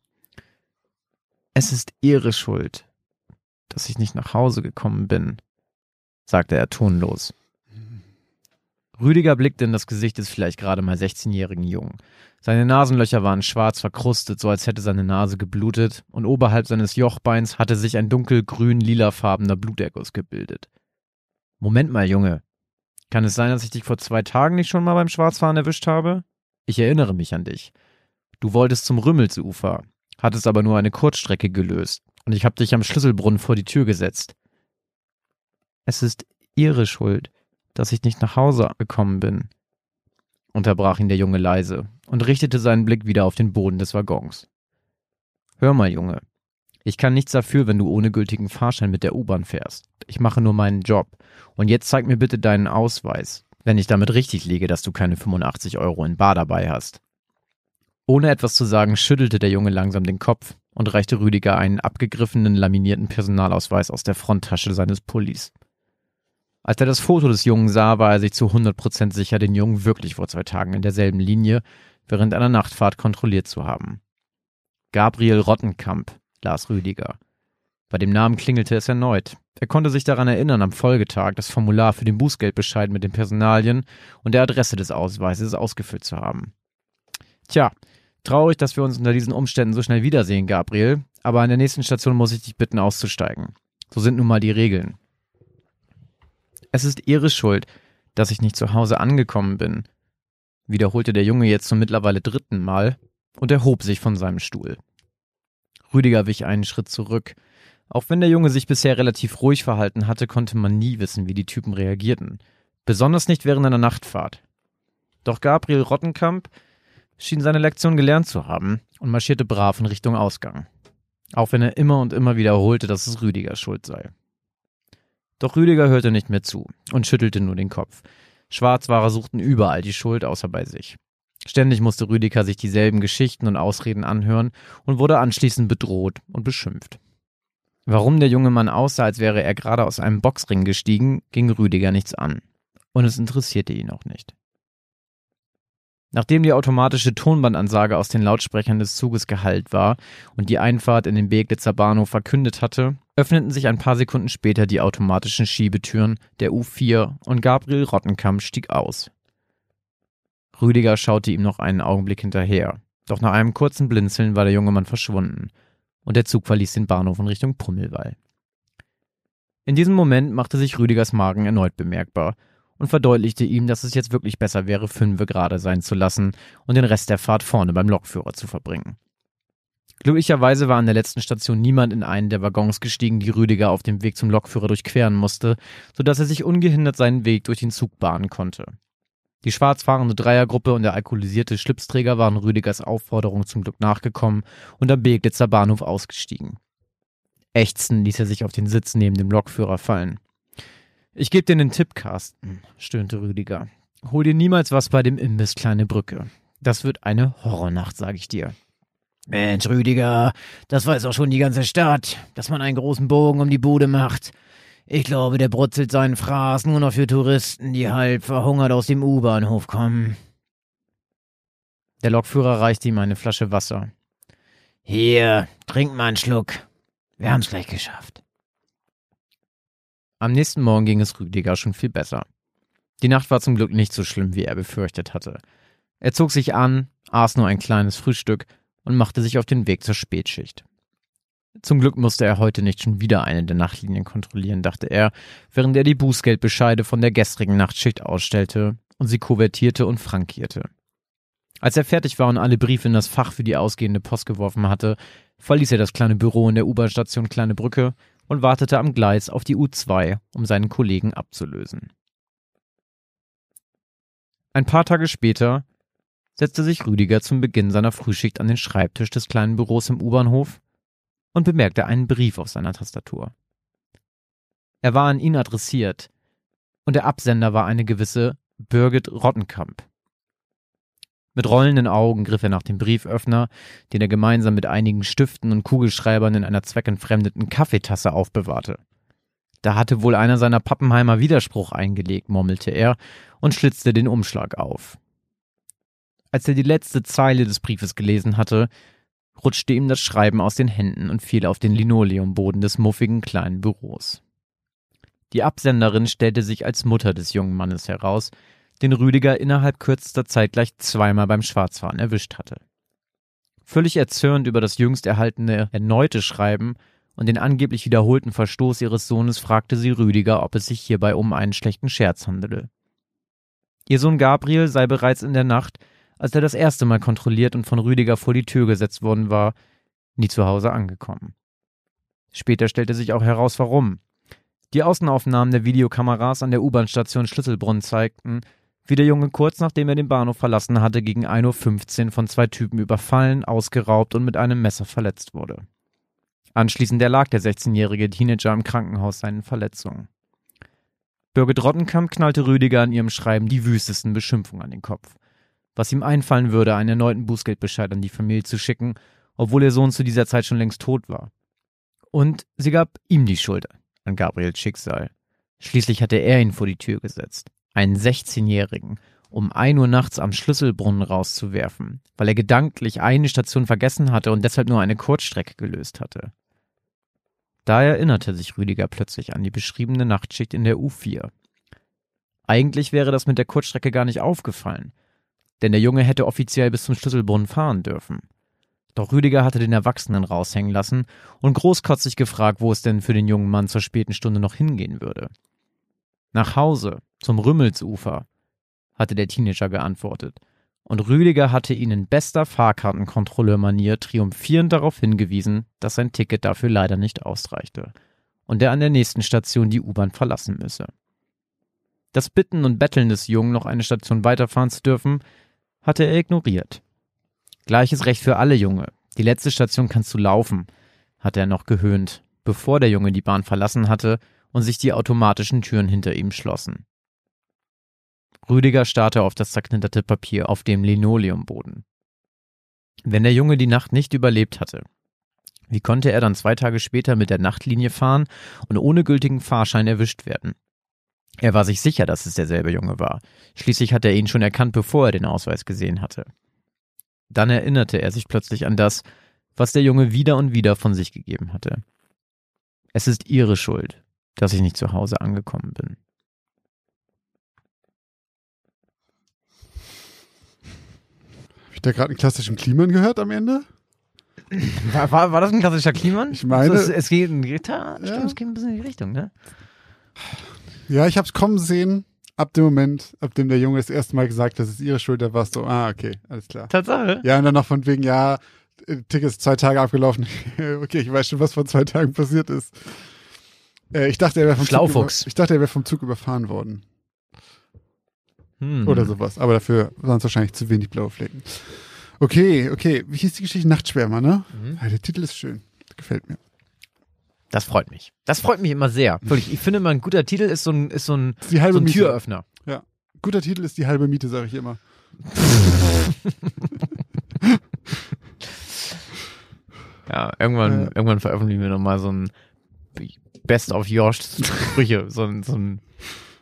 Es ist Ihre Schuld, dass ich nicht nach Hause gekommen bin, sagte er tonlos. Rüdiger blickte in das Gesicht des vielleicht gerade mal 16-jährigen Jungen. Seine Nasenlöcher waren schwarz verkrustet, so als hätte seine Nase geblutet, und oberhalb seines Jochbeins hatte sich ein dunkelgrün-lilafarbener Bluterguss gebildet. Moment mal, Junge. Kann es sein, dass ich dich vor zwei Tagen nicht schon mal beim Schwarzfahren erwischt habe? Ich erinnere mich an dich. Du wolltest zum Rümmelsufer, hattest aber nur eine Kurzstrecke gelöst, und ich habe dich am Schlüsselbrunnen vor die Tür gesetzt. Es ist Ihre Schuld, dass ich nicht nach Hause gekommen bin, unterbrach ihn der Junge leise und richtete seinen Blick wieder auf den Boden des Waggons. Hör mal, Junge, ich kann nichts dafür, wenn du ohne gültigen Fahrschein mit der U-Bahn fährst. Ich mache nur meinen Job. Und jetzt zeig mir bitte deinen Ausweis, wenn ich damit richtig liege, dass du keine 85 Euro in Bar dabei hast. Ohne etwas zu sagen, schüttelte der Junge langsam den Kopf und reichte Rüdiger einen abgegriffenen laminierten Personalausweis aus der Fronttasche seines Pullis. Als er das Foto des Jungen sah, war er sich zu 100% sicher, den Jungen wirklich vor zwei Tagen in derselben Linie während einer Nachtfahrt kontrolliert zu haben. Gabriel Rottenkamp, las Rüdiger. Bei dem Namen klingelte es erneut. Er konnte sich daran erinnern, am Folgetag das Formular für den Bußgeldbescheid mit den Personalien und der Adresse des Ausweises ausgefüllt zu haben. Tja, traurig, dass wir uns unter diesen Umständen so schnell wiedersehen, Gabriel, aber an der nächsten Station muss ich dich bitten, auszusteigen. So sind nun mal die Regeln. Es ist Ihre Schuld, dass ich nicht zu Hause angekommen bin, wiederholte der Junge jetzt zum mittlerweile dritten Mal und erhob sich von seinem Stuhl. Rüdiger wich einen Schritt zurück. Auch wenn der Junge sich bisher relativ ruhig verhalten hatte, konnte man nie wissen, wie die Typen reagierten. Besonders nicht während einer Nachtfahrt. Doch Gabriel Rottenkamp schien seine Lektion gelernt zu haben und marschierte brav in Richtung Ausgang. Auch wenn er immer und immer wiederholte, dass es Rüdigers Schuld sei. Doch Rüdiger hörte nicht mehr zu und schüttelte nur den Kopf. Schwarzwahrer suchten überall die Schuld außer bei sich. Ständig musste Rüdiger sich dieselben Geschichten und Ausreden anhören und wurde anschließend bedroht und beschimpft. Warum der junge Mann aussah, als wäre er gerade aus einem Boxring gestiegen, ging Rüdiger nichts an. Und es interessierte ihn auch nicht. Nachdem die automatische Tonbandansage aus den Lautsprechern des Zuges geheilt war und die Einfahrt in den Beglitzer Bahnhof verkündet hatte, öffneten sich ein paar Sekunden später die automatischen Schiebetüren der U4 und Gabriel Rottenkamp stieg aus. Rüdiger schaute ihm noch einen Augenblick hinterher, doch nach einem kurzen Blinzeln war der junge Mann verschwunden und der Zug verließ den Bahnhof in Richtung Pummelwall. In diesem Moment machte sich Rüdigers Magen erneut bemerkbar und verdeutlichte ihm, dass es jetzt wirklich besser wäre, fünfe gerade sein zu lassen und den Rest der Fahrt vorne beim Lokführer zu verbringen. Glücklicherweise war an der letzten Station niemand in einen der Waggons gestiegen, die Rüdiger auf dem Weg zum Lokführer durchqueren musste, so dass er sich ungehindert seinen Weg durch den Zug bahnen konnte. Die schwarzfahrende Dreiergruppe und der alkoholisierte Schlipsträger waren Rüdigers Aufforderung zum Glück nachgekommen und am Beglitzer Bahnhof ausgestiegen. Ächzend ließ er sich auf den Sitz neben dem Lokführer fallen. Ich geb dir einen Tipp, Carsten, stöhnte Rüdiger. Hol dir niemals was bei dem Imbiss Kleine Brücke. Das wird eine Horrornacht, sag ich dir. Mensch, Rüdiger, das weiß auch schon die ganze Stadt, dass man einen großen Bogen um die Bude macht. Ich glaube, der brutzelt seinen Fraß nur noch für Touristen, die halb verhungert aus dem U-Bahnhof kommen. Der Lokführer reichte ihm eine Flasche Wasser. Hier, trink mal einen Schluck. Wir haben's gleich geschafft. Am nächsten Morgen ging es Rüdiger schon viel besser. Die Nacht war zum Glück nicht so schlimm, wie er befürchtet hatte. Er zog sich an, aß nur ein kleines Frühstück und machte sich auf den Weg zur Spätschicht. Zum Glück musste er heute nicht schon wieder eine der Nachtlinien kontrollieren, dachte er, während er die Bußgeldbescheide von der gestrigen Nachtschicht ausstellte und sie kuvertierte und frankierte. Als er fertig war und alle Briefe in das Fach für die ausgehende Post geworfen hatte, verließ er das kleine Büro in der U-Bahn-Station Kleine Brücke und wartete am Gleis auf die U2, um seinen Kollegen abzulösen. Ein paar Tage später setzte sich Rüdiger zum Beginn seiner Frühschicht an den Schreibtisch des kleinen Büros im U-Bahnhof und bemerkte einen Brief auf seiner Tastatur. Er war an ihn adressiert, und der Absender war eine gewisse Birgit Rottenkamp. Mit rollenden Augen griff er nach dem Brieföffner, den er gemeinsam mit einigen Stiften und Kugelschreibern in einer zweckentfremdeten Kaffeetasse aufbewahrte. Da hatte wohl einer seiner Pappenheimer Widerspruch eingelegt, murmelte er und schlitzte den Umschlag auf. Als er die letzte Zeile des Briefes gelesen hatte, rutschte ihm das Schreiben aus den Händen und fiel auf den Linoleumboden des muffigen kleinen Büros. Die Absenderin stellte sich als Mutter des jungen Mannes heraus, den Rüdiger innerhalb kürzester Zeit gleich zweimal beim Schwarzfahren erwischt hatte. Völlig erzürnt über das jüngst erhaltene erneute Schreiben und den angeblich wiederholten Verstoß ihres Sohnes fragte sie Rüdiger, ob es sich hierbei um einen schlechten Scherz handele. Ihr Sohn Gabriel sei bereits in der Nacht, als er das erste Mal kontrolliert und von Rüdiger vor die Tür gesetzt worden war, nie zu Hause angekommen. Später stellte sich auch heraus, warum. Die Außenaufnahmen der Videokameras an der U-Bahn-Station Schlüsselbrunn zeigten, wie der Junge kurz nachdem er den Bahnhof verlassen hatte, gegen 1.15 Uhr von zwei Typen überfallen, ausgeraubt und mit einem Messer verletzt wurde. Anschließend erlag der 16-jährige Teenager im Krankenhaus seinen Verletzungen. Birgit Rottenkamp knallte Rüdiger in ihrem Schreiben die wüstesten Beschimpfungen an den Kopf. Was ihm einfallen würde, einen erneuten Bußgeldbescheid an die Familie zu schicken, obwohl ihr Sohn zu dieser Zeit schon längst tot war. Und sie gab ihm die Schuld an Gabriels Schicksal. Schließlich hatte er ihn vor die Tür gesetzt, einen 16-Jährigen, um ein Uhr nachts am Schlüsselbrunnen rauszuwerfen, weil er gedanklich eine Station vergessen hatte und deshalb nur eine Kurzstrecke gelöst hatte. Da erinnerte sich Rüdiger plötzlich an die beschriebene Nachtschicht in der U4. Eigentlich wäre das mit der Kurzstrecke gar nicht aufgefallen, denn der Junge hätte offiziell bis zum Schlüsselbrunnen fahren dürfen. Doch Rüdiger hatte den Erwachsenen raushängen lassen und großkotzig gefragt, wo es denn für den jungen Mann zur späten Stunde noch hingehen würde. Nach Hause, zum Rümmelsufer, hatte der Teenager geantwortet. Und Rüdiger hatte ihn in bester Fahrkartenkontrolleurmanier triumphierend darauf hingewiesen, dass sein Ticket dafür leider nicht ausreichte und er an der nächsten Station die U-Bahn verlassen müsse. Das Bitten und Betteln des Jungen, noch eine Station weiterfahren zu dürfen, hatte er ignoriert. Gleiches Recht für alle Junge. Die letzte Station kannst du laufen, hatte er noch gehöhnt, bevor der Junge die Bahn verlassen hatte und sich die automatischen Türen hinter ihm schlossen. Rüdiger starrte auf das zerknitterte Papier auf dem Linoleumboden. Wenn der Junge die Nacht nicht überlebt hatte, wie konnte er dann zwei Tage später mit der Nachtlinie fahren und ohne gültigen Fahrschein erwischt werden? Er war sich sicher, dass es derselbe Junge war. Schließlich hatte er ihn schon erkannt, bevor er den Ausweis gesehen hatte. Dann erinnerte er sich plötzlich an das, was der Junge wieder und wieder von sich gegeben hatte. Es ist ihre Schuld, dass ich nicht zu Hause angekommen bin. Habe ich da gerade einen klassischen Kliman gehört am Ende? War, war, war das ein klassischer Kliman? Ich meine- Es, es geht in Gitarre, Ja. stimmt, es geht ein bisschen in die Richtung, ne? Ja, ich habe es kommen sehen. Ab dem Moment, ab dem der Junge das erste Mal gesagt, hat, das ist ihre Schuld, da warst du, ah, okay, alles klar. Tatsache. Ja, und dann noch von wegen, ja, Ticket ist zwei Tage abgelaufen. okay, ich weiß schon, was vor zwei Tagen passiert ist. Äh, ich dachte, er wäre vom, Zug Schlaufuchs. ich dachte, er wäre vom Zug überfahren worden. Hm. Oder sowas. Aber dafür waren es wahrscheinlich zu wenig blaue Flecken. Okay, okay. Wie hieß die Geschichte? Nachtschwärmer, ne? Mhm. Ja, der Titel ist schön. Gefällt mir. Das freut mich. Das freut mich immer sehr. Wirklich, ich finde immer, ein guter Titel ist so ein, ist so ein, so ein Miete. Türöffner. Guter Titel ist die halbe Miete, sage ich immer. Ja, irgendwann, Ja. irgendwann veröffentlichen wir nochmal so ein Best of Josh Sprüche, so ein, so ein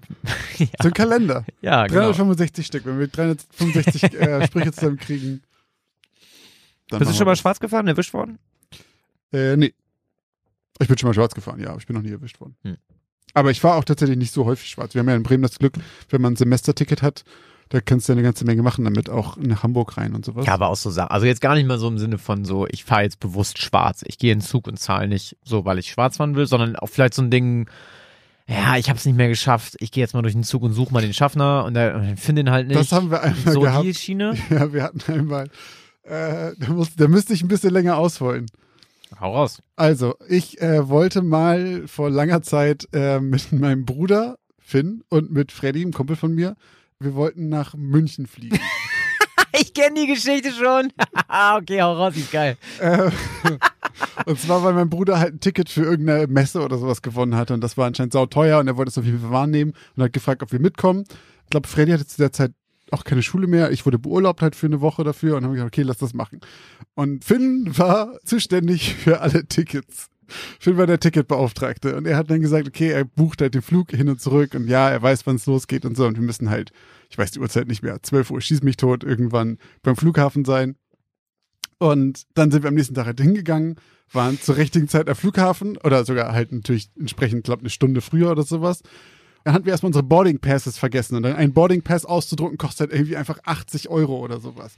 ja, So ein Kalender. ja, genau. 365 Stück. Wenn wir 365 äh, Sprüche zusammen kriegen. Bist du schon mal schwarz gefahren, erwischt worden? Äh, nee. Ich bin schon mal schwarz gefahren, ja, aber ich bin noch nie erwischt worden. Hm. Aber ich fahre auch tatsächlich nicht so häufig schwarz. Wir haben ja in Bremen das Glück, wenn man ein Semesterticket hat, da kannst du ja eine ganze Menge machen damit, auch nach Hamburg rein und sowas. Ja, aber auch so Sachen. Also jetzt gar nicht mal so im Sinne von so, ich fahre jetzt bewusst schwarz. Ich gehe in den Zug und zahle nicht so, weil ich schwarz fahren will, sondern auch vielleicht so ein Ding, ja, ich habe es nicht mehr geschafft. Ich gehe jetzt mal durch den Zug und suche mal den Schaffner und dann finde ihn halt nicht. das haben wir einmal so gehabt. die Schiene. Ja, wir hatten einmal, äh, da, muss, da müsste ich ein bisschen länger ausholen. Hau raus. Also, ich äh, wollte mal vor langer Zeit äh, mit meinem Bruder Finn und mit Freddy, einem Kumpel von mir, wir wollten nach München fliegen. Ich kenne die Geschichte schon. okay, hau raus, die ist geil. äh, und zwar, weil mein Bruder halt ein Ticket für irgendeine Messe oder sowas gewonnen hatte und das war anscheinend sauteuer und er wollte es auf jeden Fall wahrnehmen und hat gefragt, ob wir mitkommen. Ich glaube, Freddy hatte zu der Zeit auch keine Schule mehr. Ich wurde beurlaubt halt für eine Woche dafür und habe gesagt, okay, lass das machen. Und Finn war zuständig für alle Tickets. Finn war der Ticketbeauftragte und er hat dann gesagt, okay, er bucht halt den Flug hin und zurück und ja, er weiß, wann es losgeht und so und wir müssen halt, ich weiß die Uhrzeit nicht mehr, 12 Uhr, schieß mich tot, irgendwann beim Flughafen sein. Und dann sind wir am nächsten Tag halt hingegangen, waren zur richtigen Zeit am Flughafen oder sogar halt natürlich entsprechend, glaube eine Stunde früher oder sowas. Dann hatten wir erstmal unsere Boarding Passes vergessen und dann ein Boarding Pass auszudrucken kostet halt irgendwie einfach 80 Euro oder sowas.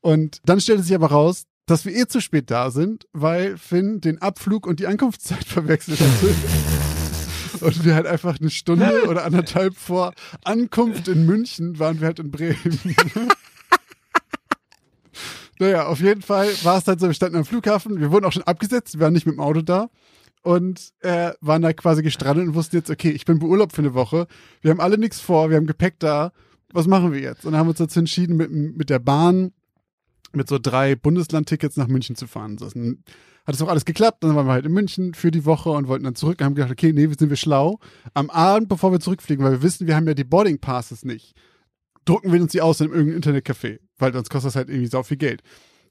Und dann stellte sich aber raus, dass wir eh zu spät da sind, weil Finn den Abflug und die Ankunftszeit verwechselt hatte. Und wir halt einfach eine Stunde oder anderthalb vor Ankunft in München waren wir halt in Bremen. naja, auf jeden Fall war es halt so, wir standen am Flughafen, wir wurden auch schon abgesetzt, wir waren nicht mit dem Auto da und äh, waren da quasi gestrandet und wussten jetzt, okay, ich bin beurlaubt für eine Woche, wir haben alle nichts vor, wir haben Gepäck da, was machen wir jetzt? Und dann haben wir uns dazu entschieden, mit, mit der Bahn mit so drei Bundeslandtickets nach München zu fahren. Dann hat es auch alles geklappt. Dann waren wir halt in München für die Woche und wollten dann zurück. Und haben gedacht, okay, nee, sind wir schlau. Am Abend, bevor wir zurückfliegen, weil wir wissen, wir haben ja die Boarding Passes nicht, drucken wir uns die aus in irgendeinem Internetcafé, weil sonst kostet das halt irgendwie sau viel Geld.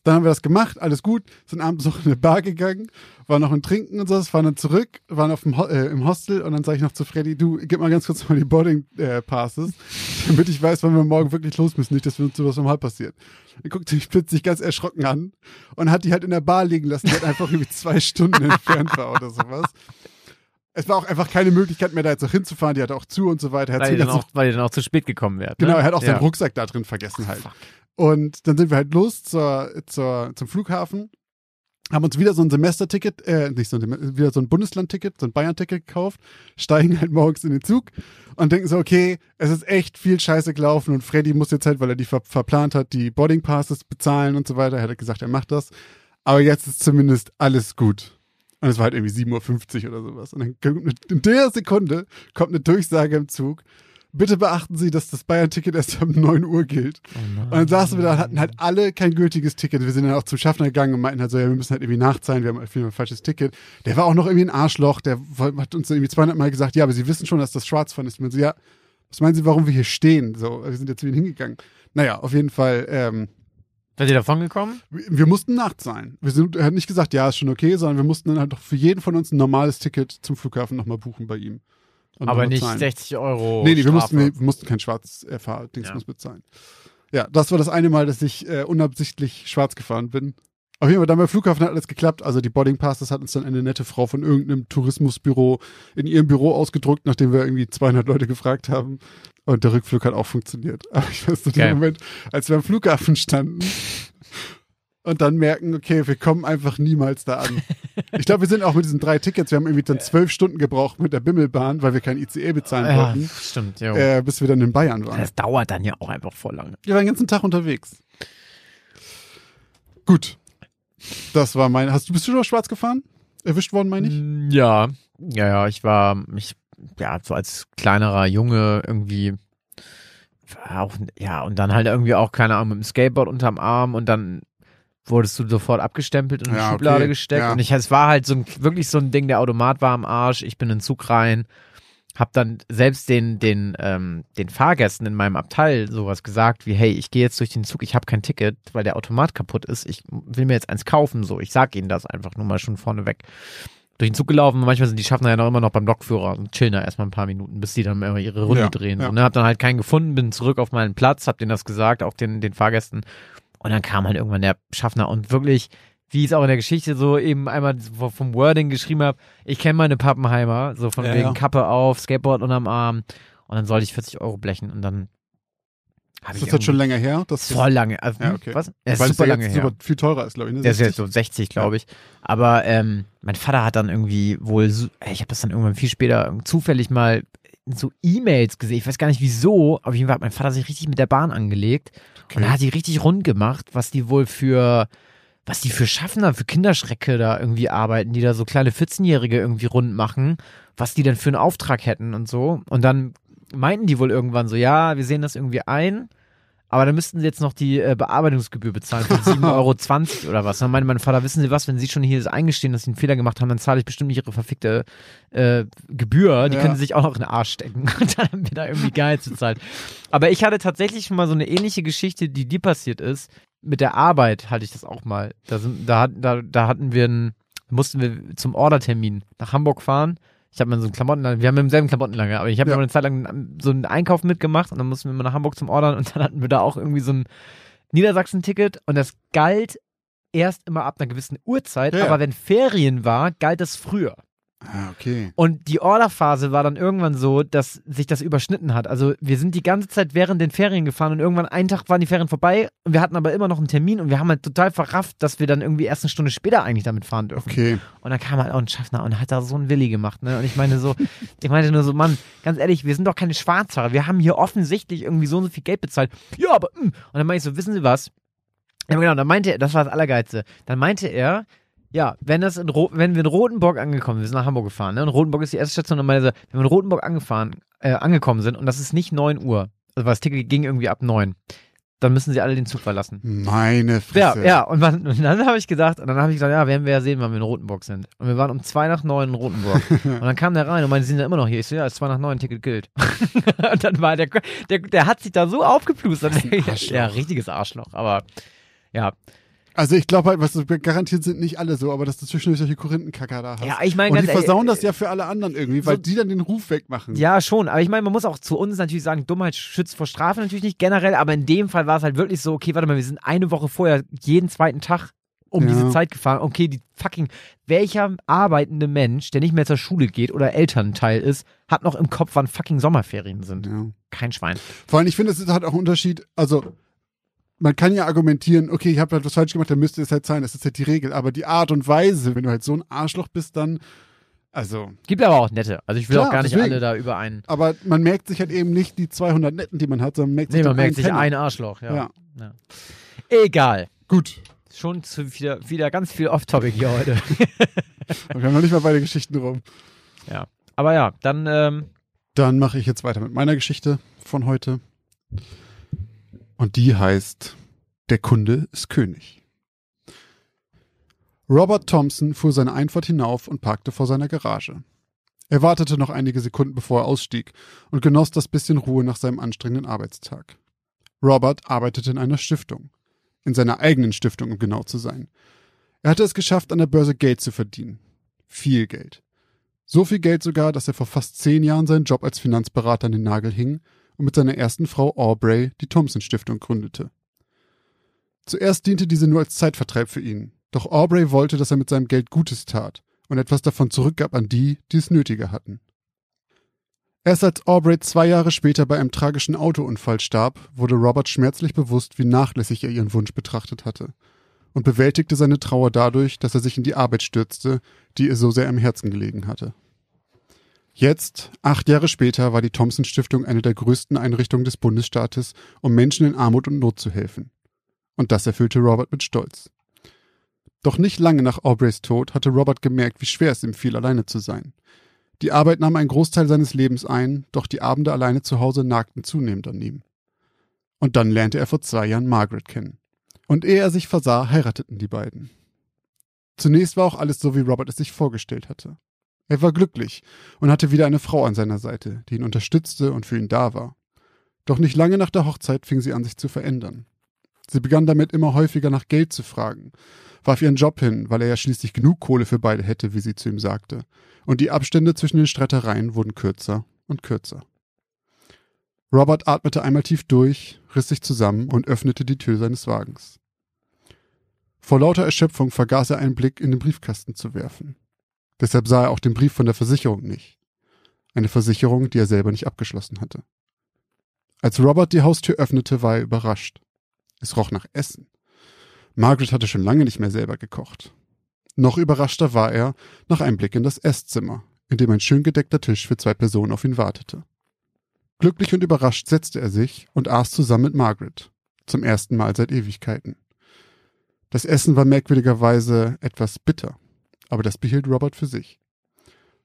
Dann haben wir das gemacht, alles gut, sind abends noch in eine Bar gegangen, waren noch ein Trinken und so, fahren dann zurück, waren auf dem Ho äh, im Hostel und dann sage ich noch zu Freddy, du, gib mal ganz kurz mal die Boarding äh, Passes, damit ich weiß, wann wir morgen wirklich los müssen, nicht, dass wir uns sowas normal passiert. Dann guckte mich plötzlich ganz erschrocken an und hat die halt in der Bar liegen lassen, die halt einfach irgendwie zwei Stunden entfernt war oder sowas. Es war auch einfach keine Möglichkeit mehr, da jetzt noch hinzufahren, die hatte auch zu und so weiter. Er Weil sie dann, auch, weil dann auch zu spät gekommen wärt. Genau, ne? er hat auch ja. seinen Rucksack da drin vergessen halt. Und dann sind wir halt los zur, zur, zum Flughafen, haben uns wieder so ein Semesterticket, äh, nicht so ein, wieder so ein Bundeslandticket, so ein Bayern-Ticket gekauft, steigen halt morgens in den Zug und denken so, okay, es ist echt viel Scheiße gelaufen und Freddy muss jetzt halt, weil er die ver verplant hat, die Boarding Passes bezahlen und so weiter. Er hat gesagt, er macht das. Aber jetzt ist zumindest alles gut. Und es war halt irgendwie 7.50 Uhr oder sowas. Und dann kommt in der Sekunde kommt eine Durchsage im Zug. Bitte beachten Sie, dass das Bayern-Ticket erst um 9 Uhr gilt. und dann saßen wir da, hatten halt alle kein gültiges Ticket. Wir sind dann auch zum Schaffner gegangen und meinten halt so, ja, wir müssen halt irgendwie nachzahlen, wir haben auf jeden Fall ein falsches Ticket. Der war auch noch irgendwie ein Arschloch, der hat uns irgendwie 200 Mal gesagt, ja, aber Sie wissen schon, dass das Schwarzfahren ist. Und wir so, ja, was meinen Sie, warum wir hier stehen? So, wir sind jetzt zu Ihnen hingegangen. Naja, auf jeden Fall, ähm, Seid ihr davon gekommen? wir wir mussten nachzahlen. Wir sind, er hat nicht gesagt, ja, ist schon okay, sondern wir mussten dann halt doch für jeden von uns ein normales Ticket zum Flughafen nochmal buchen bei ihm. Und Aber nicht zahlen. 60 Euro. Nee, nee, wir mussten, nee, wir mussten kein schwarz Fahr- Ja. bezahlen. Ja, das war das eine Mal, dass ich äh, unabsichtlich schwarz gefahren bin. Auf jeden Fall, dann beim Flughafen hat alles geklappt. Also die Boarding Passes hat uns dann eine nette Frau von irgendeinem Tourismusbüro in ihrem Büro ausgedruckt, nachdem wir irgendwie 200 Leute gefragt haben. Und der Rückflug hat auch funktioniert. Aber ich weiß noch den Geil. Moment, als wir am Flughafen standen und dann merken, okay, wir kommen einfach niemals da an. Ich glaube, wir sind auch mit diesen drei Tickets, wir haben irgendwie dann zwölf Stunden gebraucht mit der Bimmelbahn, weil wir kein ICE bezahlen Ja, wollten, stimmt, jo. äh, bis wir dann in Bayern waren. Das dauert dann ja auch einfach voll lange. Wir waren den ganzen Tag unterwegs. Gut. Das war mein. Hast du bist du schon schwarz gefahren? Erwischt worden, meine ich? Mm, Ja, ja, ja, ich war, ich, ja, so als kleinerer Junge irgendwie, auch, ja, und dann halt irgendwie auch, keine Ahnung, mit dem Skateboard unterm Arm und dann wurdest du sofort abgestempelt und in die Ja, Schublade okay, gesteckt. ja. Und ich, es war halt so ein, wirklich so ein Ding, der Automat war am Arsch, ich bin in den Zug rein, hab dann selbst den, den, ähm, den Fahrgästen in meinem Abteil sowas gesagt wie, hey, ich gehe jetzt durch den Zug, ich habe kein Ticket, weil der Automat kaputt ist, ich will mir jetzt eins kaufen, so, ich sag ihnen das einfach nur mal schon vorneweg. Durch den Zug gelaufen, manchmal sind die Schaffner ja noch immer noch beim Lokführer und chillen da erstmal ein paar Minuten, bis die dann immer ihre Runde Ja, drehen. ja. So, ne? Hab dann halt keinen gefunden, bin zurück auf meinen Platz, hab denen das gesagt, auch den, den Fahrgästen. Und dann kam halt irgendwann der Schaffner und wirklich, wie ich es auch in der Geschichte so eben einmal vom Wording geschrieben habe, ich kenne meine Pappenheimer, so von Ja, wegen ja. Kappe auf, Skateboard unterm Arm. Und dann sollte ich 40 Euro blechen und dann habe Ist ich das jetzt schon länger her? Das voll lange. Also, Ja, hm, okay. Was? Es weil ist super lange her. super viel teurer ist, glaube ich. Ne? Der ist 60? jetzt so 60, glaube ich. Aber ähm, mein Vater hat dann irgendwie wohl, ich habe das dann irgendwann viel später zufällig mal so E-Mails gesehen. Ich weiß gar nicht wieso. Auf jeden Fall hat mein Vater sich richtig mit der Bahn angelegt und er hat die richtig rund gemacht, was die wohl für was die für Schaffner, für Kinderschrecke da irgendwie arbeiten, die da so kleine 14-Jährige irgendwie rund machen, was die dann für einen Auftrag hätten und so. Und dann meinten die wohl irgendwann so, ja, wir sehen das irgendwie ein, aber dann müssten sie jetzt noch die äh, Bearbeitungsgebühr bezahlen von 7,20 Euro oder was. Dann meinte mein Vater, wissen Sie was, wenn Sie schon hier eingestehen, dass Sie einen Fehler gemacht haben, dann zahle ich bestimmt nicht Ihre verfickte äh, Gebühr. Die Ja. können Sie sich auch noch in den Arsch stecken. Und dann haben wir da irgendwie gar nichts bezahlt. Aber ich hatte tatsächlich schon mal so eine ähnliche Geschichte, die dir passiert ist. Mit der Arbeit hatte ich das auch mal. Da, sind, da, da, da hatten wir ein, Dann mussten wir zum Ordertermin nach Hamburg fahren. Ich habe mir so einen Klamottenlager, wir haben im selben Klamottenlager, aber ich habe Ja. mir eine Zeit lang so einen Einkauf mitgemacht und dann mussten wir mal nach Hamburg zum Ordern und dann hatten wir da auch irgendwie so ein Niedersachsen-Ticket und das galt erst immer ab einer gewissen Uhrzeit, Ja, ja. aber wenn Ferien war, galt es früher. Ah, okay. Und die Orderphase war dann irgendwann so, dass sich das überschnitten hat. Also wir sind die ganze Zeit während den Ferien gefahren und irgendwann einen Tag waren die Ferien vorbei und wir hatten aber immer noch einen Termin und wir haben halt total verrafft, dass wir dann irgendwie erst eine Stunde später eigentlich damit fahren dürfen. Okay. Und dann kam halt auch ein Schaffner und hat da so einen Willi gemacht, ne? Und ich meine so, ich meinte nur so, Mann, ganz ehrlich, wir sind doch keine Schwarzfahrer. Wir haben hier offensichtlich irgendwie so und so viel Geld bezahlt. Ja, aber, mm. und dann meinte ich so, wissen Sie was? Ja, genau, dann meinte er, das war das Allergeilste. Dann meinte er, ja, wenn das in Ro wenn wir in Rotenburg angekommen, wir sind nach Hamburg gefahren, ne? Und Rotenburg ist die erste Station und meinte, so, wenn wir in Rotenburg angefahren, äh, angekommen sind und das ist nicht 9 Uhr, also weil das Ticket ging irgendwie ab 9, dann müssen sie alle den Zug verlassen. Meine Ja, Fresse. ja, und, wann, und dann habe ich gedacht, und dann habe ich gesagt, ja, werden wir ja sehen, wann wir in Rotenburg sind. Und wir waren um zwei nach neun in Rotenburg. und dann kam der rein und meinte, sie sind ja immer noch hier. Ich so, ja, ist zwei nach neun, Ticket gilt. und dann war der, der, der hat sich da so aufgeplustert. Ja, richtiges Arschloch, aber ja. Also ich glaube halt, was garantiert sind nicht alle so, aber dass du zwischendurch solche Korinthenkacker da hast. Ja, ich meine, Und die versauen das ja für alle anderen irgendwie, weil so- die dann den Ruf wegmachen. Ja, schon. Aber ich meine, man muss auch zu uns natürlich sagen, Dummheit schützt vor Strafe natürlich nicht generell, aber in dem Fall war es halt wirklich so, okay, warte mal, wir sind eine Woche vorher jeden zweiten Tag um Ja. diese Zeit gefahren. Okay, die fucking, welcher arbeitende Mensch, der nicht mehr zur Schule geht oder Elternteil ist, hat noch im Kopf, wann fucking Sommerferien sind? Ja. Kein Schwein. Vor allem, ich finde, es ist halt auch ein Unterschied. Also, man kann ja argumentieren, okay, ich habe halt was falsch gemacht, dann müsste es halt sein, das ist halt die Regel. Aber die Art und Weise, wenn du halt so ein Arschloch bist, dann, also, Gibt aber auch nette. Also ich will Klar, auch gar nicht deswegen. alle da über einen. aber man merkt sich halt eben nicht die 200 Netten, die man hat, sondern merkt sich Nee, man den merkt sich Penner. ein Arschloch, ja. Ja. ja. Egal. Gut. Schon zu wieder, wieder ganz viel Off-Topic hier heute. Wir haben noch nicht mal beide Geschichten rum. ja. Aber ja, dann, ähm, Dann mache ich jetzt weiter mit meiner Geschichte von heute. Und die heißt Der Kunde ist König. Robert Thompson fuhr seine Einfahrt hinauf und parkte vor seiner Garage. Er wartete noch einige Sekunden, bevor er ausstieg und genoss das bisschen Ruhe nach seinem anstrengenden Arbeitstag. Robert arbeitete in einer Stiftung. In seiner eigenen Stiftung, um genau zu sein. Er hatte es geschafft, an der Börse Geld zu verdienen. Viel Geld. So viel Geld sogar, dass er vor fast zehn Jahren seinen Job als Finanzberater an den Nagel hing und mit seiner ersten Frau Aubrey die Thompson Stiftung gründete. Zuerst diente diese nur als Zeitvertreib für ihn, doch Aubrey wollte, dass er mit seinem Geld Gutes tat und etwas davon zurückgab an die, die es nötiger hatten. Erst als Aubrey zwei Jahre später bei einem tragischen Autounfall starb, wurde Robert schmerzlich bewusst, wie nachlässig er ihren Wunsch betrachtet hatte und bewältigte seine Trauer dadurch, dass er sich in die Arbeit stürzte, die ihr so sehr am Herzen gelegen hatte. Jetzt, acht Jahre später, war die Thompson Stiftung eine der größten Einrichtungen des Bundesstaates, um Menschen in Armut und Not zu helfen. Und das erfüllte Robert mit Stolz. Doch nicht lange nach Aubreys Tod hatte Robert gemerkt, wie schwer es ihm fiel, alleine zu sein. Die Arbeit nahm einen Großteil seines Lebens ein, doch die Abende alleine zu Hause nagten zunehmend an ihm. Und dann lernte er vor zwei Jahren Margaret kennen. Und ehe er sich versah, heirateten die beiden. Zunächst war auch alles so, wie Robert es sich vorgestellt hatte. Er war glücklich und hatte wieder eine Frau an seiner Seite, die ihn unterstützte und für ihn da war. Doch nicht lange nach der Hochzeit fing sie an, sich zu verändern. Sie begann damit immer häufiger nach Geld zu fragen, warf ihren Job hin, weil er ja schließlich genug Kohle für beide hätte, wie sie zu ihm sagte, und die Abstände zwischen den Streitereien wurden kürzer und kürzer. Robert atmete einmal tief durch, riss sich zusammen und öffnete die Tür seines Wagens. Vor lauter Erschöpfung vergaß er einen Blick in den Briefkasten zu werfen. Deshalb sah er auch den Brief von der Versicherung nicht. Eine Versicherung, die er selber nicht abgeschlossen hatte. Als Robert die Haustür öffnete, war er überrascht. Es roch nach Essen. Margaret hatte schon lange nicht mehr selber gekocht. Noch überraschter war er nach einem Blick in das Esszimmer, in dem ein schön gedeckter Tisch für zwei Personen auf ihn wartete. Glücklich und überrascht setzte er sich und aß zusammen mit Margaret, zum ersten Mal seit Ewigkeiten. Das Essen war merkwürdigerweise etwas bitter, aber das behielt Robert für sich.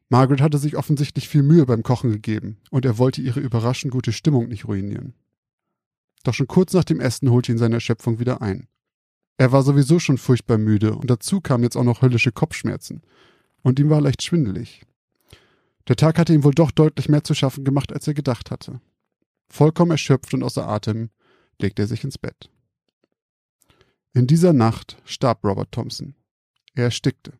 Margaret hatte sich offensichtlich viel Mühe beim Kochen gegeben, und er wollte ihre überraschend gute Stimmung nicht ruinieren. Doch schon kurz nach dem Essen holte ihn seine Erschöpfung wieder ein. Er war sowieso schon furchtbar müde, und dazu kamen jetzt auch noch höllische Kopfschmerzen. Und ihm war leicht schwindelig. Der Tag hatte ihm wohl doch deutlich mehr zu schaffen gemacht, als er gedacht hatte. Vollkommen erschöpft und außer Atem legte er sich ins Bett. In dieser Nacht starb Robert Thompson. Er erstickte.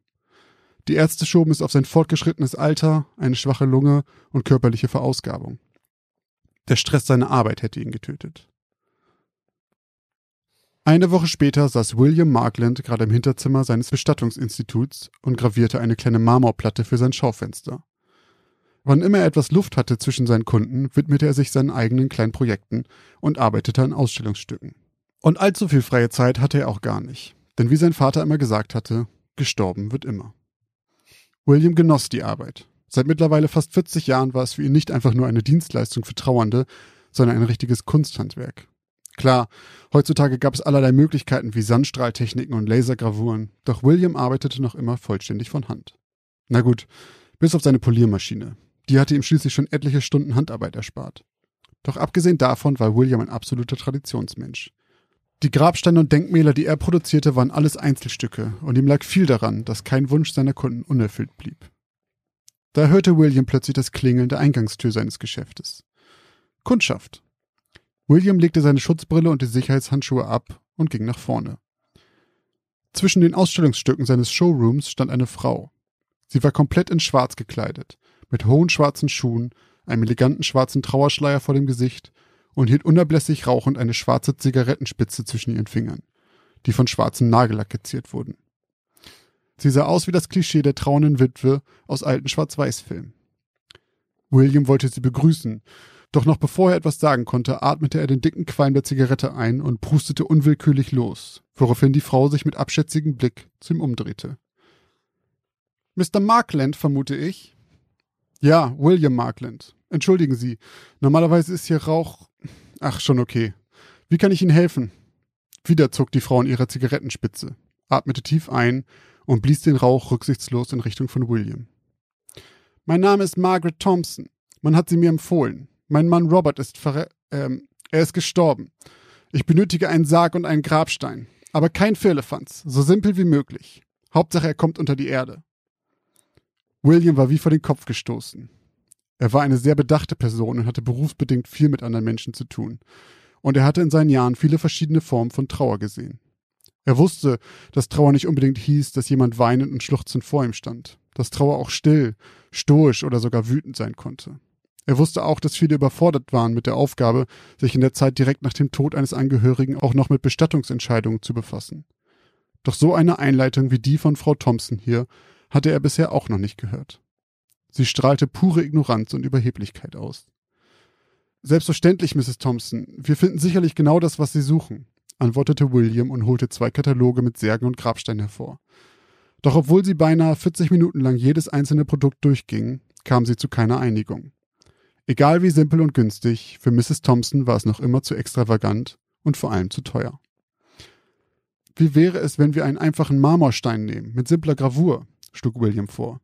Die Ärzte schoben es auf sein fortgeschrittenes Alter, eine schwache Lunge und körperliche Verausgabung. Der Stress seiner Arbeit hätte ihn getötet. Eine Woche später saß William Markland gerade im Hinterzimmer seines Bestattungsinstituts und gravierte eine kleine Marmorplatte für sein Schaufenster. Wann immer er etwas Luft hatte zwischen seinen Kunden, widmete er sich seinen eigenen kleinen Projekten und arbeitete an Ausstellungsstücken. Und allzu viel freie Zeit hatte er auch gar nicht. Denn wie sein Vater immer gesagt hatte, gestorben wird immer. William genoss die Arbeit. Seit mittlerweile fast 40 Jahren war es für ihn nicht einfach nur eine Dienstleistung für Trauernde, sondern ein richtiges Kunsthandwerk. Klar, heutzutage gab es allerlei Möglichkeiten wie Sandstrahltechniken und Lasergravuren, doch William arbeitete noch immer vollständig von Hand. Na gut, bis auf seine Poliermaschine. Die hatte ihm schließlich schon etliche Stunden Handarbeit erspart. Doch abgesehen davon war William ein absoluter Traditionsmensch. Die Grabsteine und Denkmäler, die er produzierte, waren alles Einzelstücke, und ihm lag viel daran, dass kein Wunsch seiner Kunden unerfüllt blieb. Da hörte William plötzlich das Klingeln der Eingangstür seines Geschäftes. Kundschaft. William legte seine Schutzbrille und die Sicherheitshandschuhe ab und ging nach vorne. Zwischen den Ausstellungsstücken seines Showrooms stand eine Frau. Sie war komplett in Schwarz gekleidet, mit hohen schwarzen Schuhen, einem eleganten schwarzen Trauerschleier vor dem Gesicht und hielt unablässig rauchend eine schwarze Zigarettenspitze zwischen ihren Fingern, die von schwarzem Nagellack geziert wurden. Sie sah aus wie das Klischee der trauernden Witwe aus alten Schwarz-Weiß-Filmen. William wollte sie begrüßen, doch noch bevor er etwas sagen konnte, atmete er den dicken Qualm der Zigarette ein und prustete unwillkürlich los, woraufhin die Frau sich mit abschätzigem Blick zu ihm umdrehte. Mr. Markland, vermute ich. Ja, William Markland. Entschuldigen Sie, normalerweise ist hier Rauch. Ach, schon okay. Wie kann ich Ihnen helfen? Wieder zog die Frau an ihrer Zigarettenspitze, atmete tief ein und blies den Rauch rücksichtslos in Richtung von William. Mein Name ist Margaret Thompson. Man hat sie mir empfohlen. Mein Mann Robert ist verre ähm, er ist gestorben. Ich benötige einen Sarg und einen Grabstein. Aber kein Firlefanz. So simpel wie möglich. Hauptsache er kommt unter die Erde. William war wie vor den Kopf gestoßen. Er war eine sehr bedachte Person und hatte berufsbedingt viel mit anderen Menschen zu tun. Und er hatte in seinen Jahren viele verschiedene Formen von Trauer gesehen. Er wusste, dass Trauer nicht unbedingt hieß, dass jemand weinend und schluchzend vor ihm stand, dass Trauer auch still, stoisch oder sogar wütend sein konnte. Er wusste auch, dass viele überfordert waren mit der Aufgabe, sich in der Zeit direkt nach dem Tod eines Angehörigen auch noch mit Bestattungsentscheidungen zu befassen. Doch so eine Einleitung wie die von Frau Thompson hier hatte er bisher auch noch nicht gehört. Sie strahlte pure Ignoranz und Überheblichkeit aus. Selbstverständlich, Mrs. Thompson. Wir finden sicherlich genau das, was Sie suchen, antwortete William und holte zwei Kataloge mit Särgen und Grabstein hervor. Doch obwohl sie beinahe 40 Minuten lang jedes einzelne Produkt durchgingen, kam sie zu keiner Einigung. Egal wie simpel und günstig, für Mrs. Thompson war es noch immer zu extravagant und vor allem zu teuer. Wie wäre es, wenn wir einen einfachen Marmorstein nehmen, mit simpler Gravur? schlug William vor.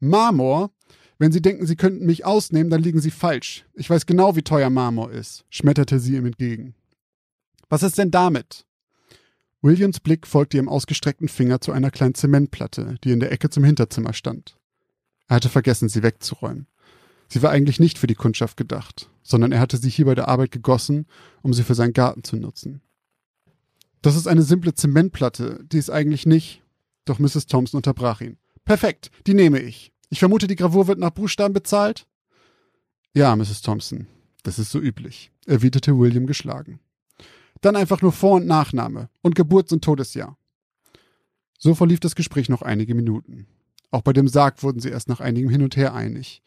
Marmor? Wenn Sie denken, Sie könnten mich ausnehmen, dann liegen Sie falsch. Ich weiß genau, wie teuer Marmor ist, schmetterte sie ihm entgegen. Was ist denn damit? Williams Blick folgte ihrem ausgestreckten Finger zu einer kleinen Zementplatte, die in der Ecke zum Hinterzimmer stand. Er hatte vergessen, sie wegzuräumen. Sie war eigentlich nicht für die Kundschaft gedacht, sondern er hatte sie hier bei der Arbeit gegossen, um sie für seinen Garten zu nutzen. Das ist eine simple Zementplatte, die ist eigentlich nicht. Doch Mrs. Thompson unterbrach ihn. Perfekt, die nehme ich. Ich vermute, die Gravur wird nach Buchstaben bezahlt? Ja, Mrs. Thompson, das ist so üblich, erwiderte William geschlagen. Dann einfach nur Vor- und Nachname und Geburts- und Todesjahr. So verlief das Gespräch noch einige Minuten. Auch bei dem Sarg wurden sie erst nach einigem Hin und Her einig.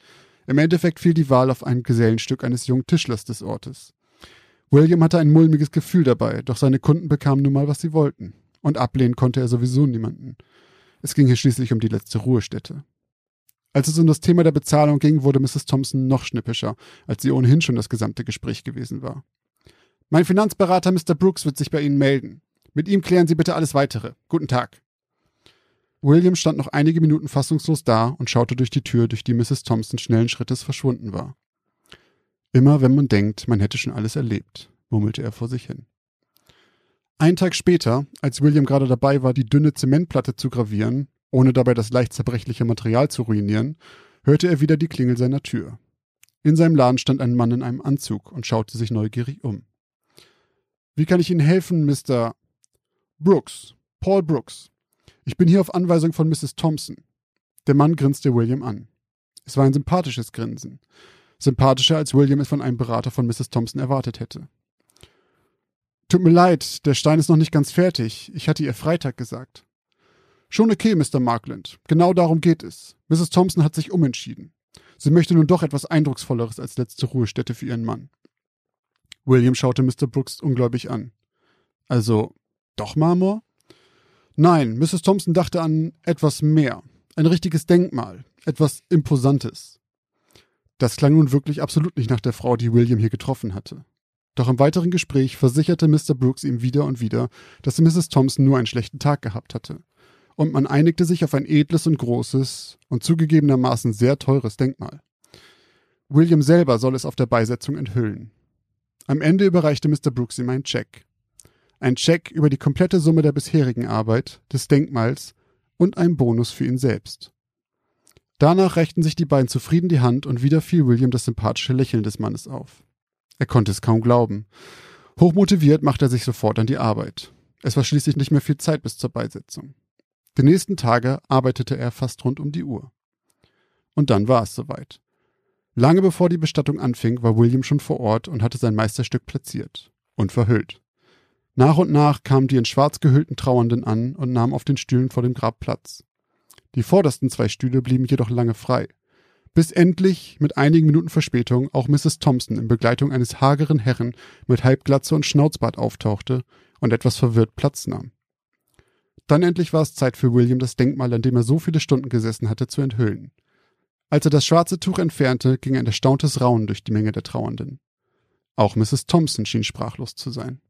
Im Endeffekt fiel die Wahl auf ein Gesellenstück eines jungen Tischlers des Ortes. William hatte ein mulmiges Gefühl dabei, doch seine Kunden bekamen nun mal, was sie wollten. Und ablehnen konnte er sowieso niemanden. Es ging hier schließlich um die letzte Ruhestätte. Als es um das Thema der Bezahlung ging, wurde Mrs. Thompson noch schnippischer, als sie ohnehin schon das gesamte Gespräch gewesen war. Mein Finanzberater Mr. Brooks wird sich bei Ihnen melden. Mit ihm klären Sie bitte alles weitere. Guten Tag. William stand noch einige Minuten fassungslos da und schaute durch die Tür, durch die Mrs. Thompson schnellen Schrittes verschwunden war. Immer wenn man denkt, man hätte schon alles erlebt, murmelte er vor sich hin. Einen Tag später, als William gerade dabei war, die dünne Zementplatte zu gravieren, ohne dabei das leicht zerbrechliche Material zu ruinieren, hörte er wieder die Klingel seiner Tür. In seinem Laden stand ein Mann in einem Anzug und schaute sich neugierig um. Wie kann ich Ihnen helfen, Mr. Brooks? Paul Brooks. Ich bin hier auf Anweisung von Mrs. Thompson. Der Mann grinste William an. Es war ein sympathisches Grinsen. Sympathischer, als William es von einem Berater von Mrs. Thompson erwartet hätte. Tut mir leid, der Stein ist noch nicht ganz fertig. Ich hatte ihr Freitag gesagt. Schon okay, Mr. Markland. Genau darum geht es. Mrs. Thompson hat sich umentschieden. Sie möchte nun doch etwas Eindrucksvolleres als letzte Ruhestätte für ihren Mann. William schaute Mr. Brooks ungläubig an. Also, doch Marmor? Nein, Mrs. Thompson dachte an etwas mehr. Ein richtiges Denkmal. Etwas Imposantes. Das klang nun wirklich absolut nicht nach der Frau, die William hier getroffen hatte. Doch im weiteren Gespräch versicherte Mr. Brooks ihm wieder und wieder, dass Mrs. Thompson nur einen schlechten Tag gehabt hatte. Und man einigte sich auf ein edles und großes und zugegebenermaßen sehr teures Denkmal. William selber soll es auf der Beisetzung enthüllen. Am Ende überreichte Mr. Brooks ihm einen Check. Ein Check über die komplette Summe der bisherigen Arbeit, des Denkmals und einen Bonus für ihn selbst. Danach rechten sich die beiden zufrieden die Hand und wieder fiel William das sympathische Lächeln des Mannes auf. Er konnte es kaum glauben. Hochmotiviert machte er sich sofort an die Arbeit. Es war schließlich nicht mehr viel Zeit bis zur Beisetzung. Die nächsten Tage arbeitete er fast rund um die Uhr. Und dann war es soweit. Lange bevor die Bestattung anfing, war William schon vor Ort und hatte sein Meisterstück platziert und verhüllt. Nach und nach kamen die in schwarz gehüllten Trauernden an und nahmen auf den Stühlen vor dem Grab Platz. Die vordersten zwei Stühle blieben jedoch lange frei. Bis endlich, mit einigen Minuten Verspätung, auch Mrs. Thompson in Begleitung eines hageren Herren mit Halbglatze und Schnauzbart auftauchte und etwas verwirrt Platz nahm. Dann endlich war es Zeit für William, das Denkmal, an dem er so viele Stunden gesessen hatte, zu enthüllen. Als er das schwarze Tuch entfernte, ging ein erstauntes Raunen durch die Menge der Trauernden. Auch Mrs. Thompson schien sprachlos zu sein.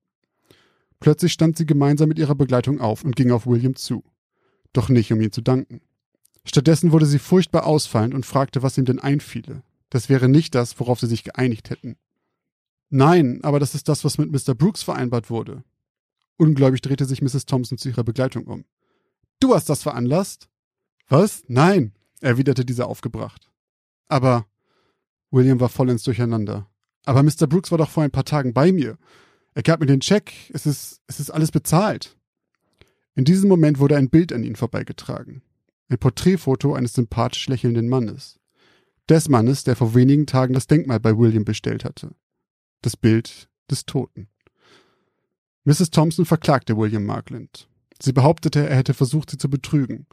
Plötzlich stand sie gemeinsam mit ihrer Begleitung auf und ging auf William zu. Doch nicht, um ihm zu danken. Stattdessen wurde sie furchtbar ausfallend und fragte, was ihm denn einfiele. Das wäre nicht das, worauf sie sich geeinigt hätten. Nein, aber das ist das, was mit Mr. Brooks vereinbart wurde. Ungläubig drehte sich Mrs. Thompson zu ihrer Begleitung um. Du hast das veranlasst? Was? Nein, erwiderte dieser aufgebracht. Aber William war vollends durcheinander. Aber Mr. Brooks war doch vor ein paar Tagen bei mir. Er gab mir den Check. Es ist, es ist alles bezahlt. In diesem Moment wurde ein Bild an ihn vorbeigetragen. Ein Porträtfoto eines sympathisch lächelnden Mannes. Des Mannes, der vor wenigen Tagen das Denkmal bei William bestellt hatte. Das Bild des Toten. Mrs. Thompson verklagte William Markland. Sie behauptete, er hätte versucht, sie zu betrügen.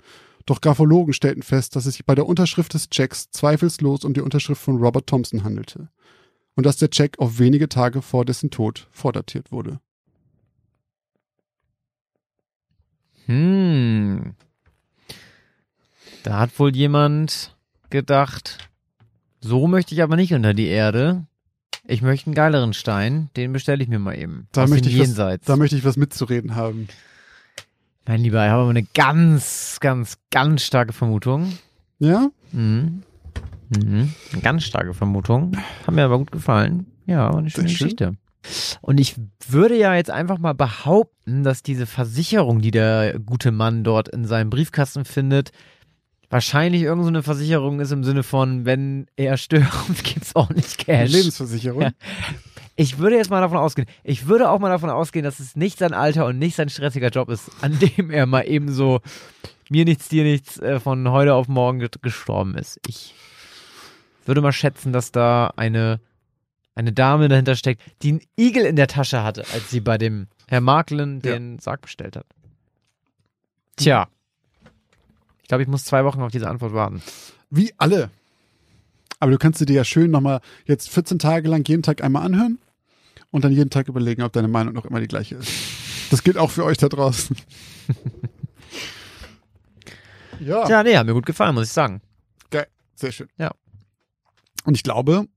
Doch Graphologen stellten fest, dass es sich bei der Unterschrift des Checks zweifellos um die Unterschrift von Robert Thompson handelte und dass der Check auf wenige Tage vor dessen Tod vordatiert wurde. Hm. Da hat wohl jemand gedacht, so möchte ich aber nicht unter die Erde. Ich möchte einen geileren Stein, den bestelle ich mir mal eben. Da möchte, ich was, Jenseits. da möchte ich was mitzureden haben. mein Lieber, ich habe aber eine ganz, ganz, ganz starke Vermutung. Ja? Mhm. Mhm. Eine ganz starke Vermutung. Hat mir aber gut gefallen. Ja, war eine schöne Sehr schön. Geschichte. Und ich würde ja jetzt einfach mal behaupten, dass diese Versicherung, die der gute Mann dort in seinem Briefkasten findet, wahrscheinlich irgendeine so eine Versicherung ist im Sinne von, wenn er stirbt, gibt's auch nicht Cash. Lebensversicherung. Ja. Ich würde jetzt mal davon ausgehen, ich würde auch mal davon ausgehen, dass es nicht sein Alter und nicht sein stressiger Job ist, an dem er mal eben so mir nichts, dir nichts äh, von heute auf morgen ge- gestorben ist. Ich würde mal schätzen, dass da eine, eine Dame dahinter steckt, die einen Igel in der Tasche hatte, als sie bei dem Herr Marklen Ja. den Sarg bestellt hat. Tja. Ich glaube, ich muss zwei Wochen auf diese Antwort warten. Wie alle. Aber du kannst sie dir ja schön nochmal jetzt 14 Tage lang jeden Tag einmal anhören und dann jeden Tag überlegen, ob deine Meinung noch immer die gleiche ist. Das gilt auch für euch da draußen. ja, Tja, nee, hat mir gut gefallen, muss ich sagen. geil. Sehr schön. Ja. Und ich glaube,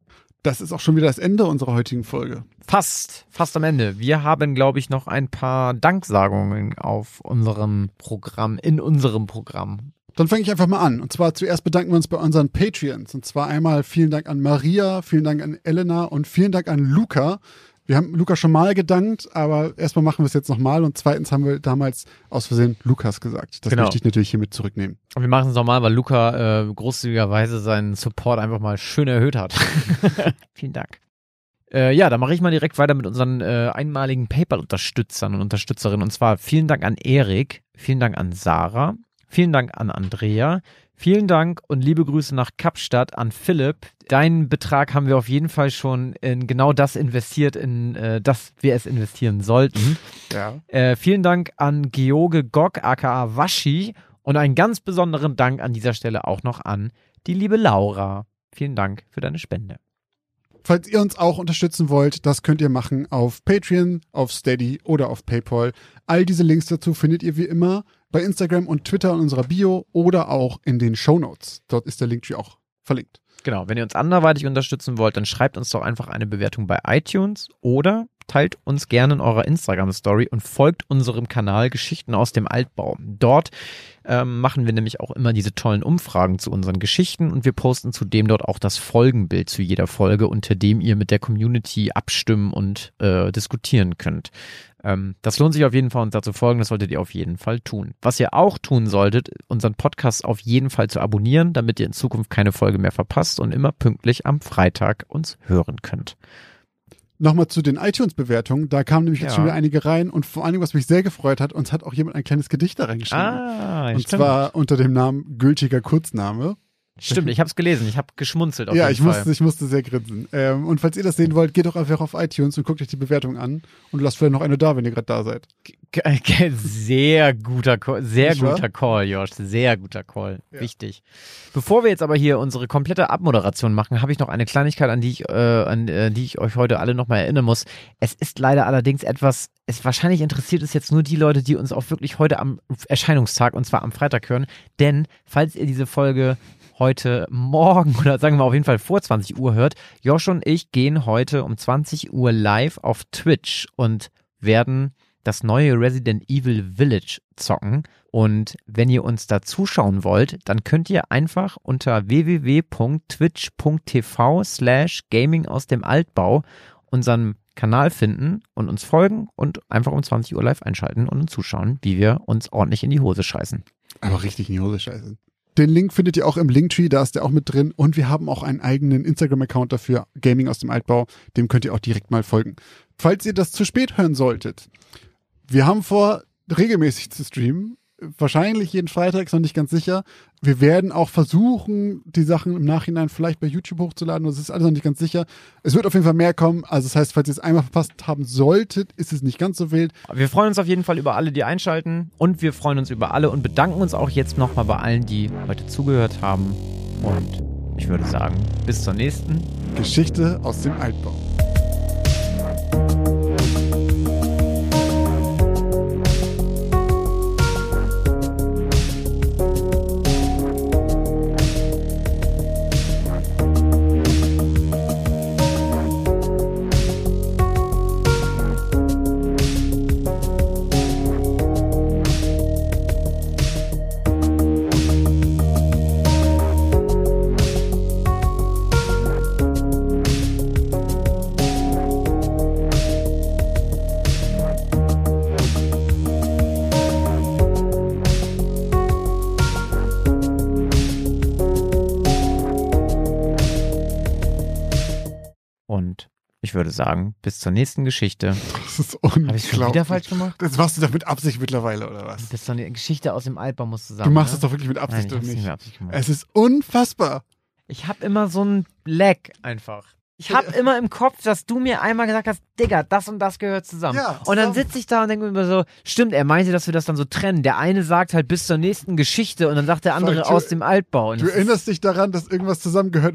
das ist auch schon wieder das Ende unserer heutigen Folge. Fast, fast am Ende. Wir haben, glaube ich, noch ein paar Danksagungen auf unserem Programm, in unserem Programm. Dann fange ich einfach mal an. Und zwar zuerst bedanken wir uns bei unseren Patreons. Und zwar einmal vielen Dank an Maria, vielen Dank an Elena und vielen Dank an Luca. Wir haben Luca schon mal gedankt, aber erstmal machen wir es jetzt nochmal. Und zweitens haben wir damals aus Versehen Lukas gesagt. Das Genau. möchte ich natürlich hiermit zurücknehmen. Und wir machen es nochmal, weil Luca äh, großzügigerweise seinen Support einfach mal schön erhöht hat. Vielen Dank. Äh, ja, dann mache ich mal direkt weiter mit unseren äh, einmaligen PayPal-Unterstützern und Unterstützerinnen. Und zwar vielen Dank an Erik, vielen Dank an Sarah, vielen Dank an Andrea, Vielen Dank und liebe Grüße nach Kapstadt an Philipp. Deinen Betrag haben wir auf jeden Fall schon in genau das investiert, in äh, das wir es investieren sollten. Ja. Äh, vielen Dank an George Gog aka Waschi und einen ganz besonderen Dank an dieser Stelle auch noch an die liebe Laura. Vielen Dank für deine Spende. Falls ihr uns auch unterstützen wollt, das könnt ihr machen auf Patreon, auf Steady oder auf PayPal. All diese Links dazu findet ihr wie immer bei Instagram und Twitter in unserer Bio oder auch in den Show Notes. Dort ist der Linktree auch verlinkt. Genau, wenn ihr uns anderweitig unterstützen wollt, dann schreibt uns doch einfach eine Bewertung bei iTunes oder teilt uns gerne in eurer Instagram-Story und folgt unserem Kanal Geschichten aus dem Altbau. Dort ähm, machen wir nämlich auch immer diese tollen Umfragen zu unseren Geschichten und wir posten zudem dort auch das Folgenbild zu jeder Folge, unter dem ihr mit der Community abstimmen und äh, diskutieren könnt. Ähm, das lohnt sich auf jeden Fall, uns da zu folgen. Das solltet ihr auf jeden Fall tun. Was ihr auch tun solltet, unseren Podcast auf jeden Fall zu abonnieren, damit ihr in Zukunft keine Folge mehr verpasst und immer pünktlich am Freitag uns hören könnt. Nochmal zu den iTunes-Bewertungen. Da kamen nämlich jetzt Ja. schon wieder einige rein und vor allen Dingen, was mich sehr gefreut hat, uns hat auch jemand ein kleines Gedicht da reingeschrieben. Ah, und zwar unter dem Namen gültiger Kurzname. Stimmt, ich habe es gelesen. Ich habe geschmunzelt auf ja, jeden ich Fall. musste, ich musste sehr grinsen. Ähm, und falls ihr das sehen wollt, geht doch einfach auf iTunes und guckt euch die Bewertung an und lasst vielleicht noch eine da, wenn ihr gerade da seid. Sehr guter Call, sehr Nicht wahr? guter Call, Josh, sehr guter Call. Ja. Wichtig. Bevor wir jetzt aber hier unsere komplette Abmoderation machen, habe ich noch eine Kleinigkeit, an die ich, äh, an äh, die ich euch heute alle nochmal erinnern muss. Es ist leider allerdings etwas, es wahrscheinlich interessiert es jetzt nur die Leute, die uns auch wirklich heute am Erscheinungstag und zwar am Freitag hören. Denn falls ihr diese Folge heute Morgen oder sagen wir auf jeden Fall vor 20 Uhr hört, Josh und ich gehen heute um 20 Uhr live auf Twitch und werden das neue Resident Evil Village zocken. Und wenn ihr uns da zuschauen wollt, dann könnt ihr einfach unter www.twitch.tv slash gaming aus dem Altbau unseren Kanal finden und uns folgen und einfach um 20 Uhr live einschalten und uns zuschauen, wie wir uns ordentlich in die Hose scheißen. Aber richtig in die Hose scheiße. Den Link findet ihr auch im Linktree, da ist der auch mit drin. Und wir haben auch einen eigenen Instagram-Account dafür, Gaming aus dem Altbau. Dem könnt ihr auch direkt mal folgen. Falls ihr das zu spät hören solltet, wir haben vor, regelmäßig zu streamen. Wahrscheinlich jeden Freitag, ist noch nicht ganz sicher. Wir werden auch versuchen, die Sachen im Nachhinein vielleicht bei YouTube hochzuladen. Das ist alles noch nicht ganz sicher. Es wird auf jeden Fall mehr kommen. Also das heißt, falls ihr es einmal verpasst haben solltet, ist es nicht ganz so wild. Wir freuen uns auf jeden Fall über alle, die einschalten und wir freuen uns über alle und bedanken uns auch jetzt nochmal bei allen, die heute zugehört haben. Und ich würde sagen, bis zur nächsten. Geschichte aus dem Altbau. Würde sagen, bis zur nächsten Geschichte. Das ist Habe ich schon unglaublich. wieder falsch gemacht? Das machst du doch mit Absicht mittlerweile, oder was? Bis zur nächsten Geschichte aus dem Altbau musst du Du sagen. machst ne? es doch wirklich mit Nein, Absicht, ich oder nicht mit Absicht gemacht. Es ist unfassbar. Ich habe immer so ein Lag einfach. Ich habe immer im Kopf, dass du mir einmal gesagt hast, Digga, das und das gehört zusammen. Ja, und dann zusammen. sitze ich da und denke mir immer so, stimmt, er meinte, dass wir das dann so trennen. Der eine sagt halt bis zur nächsten Geschichte und dann sagt der andere Fuck, du- aus dem Altbau. Und Du das ist- erinnerst dich daran, dass irgendwas zusammengehört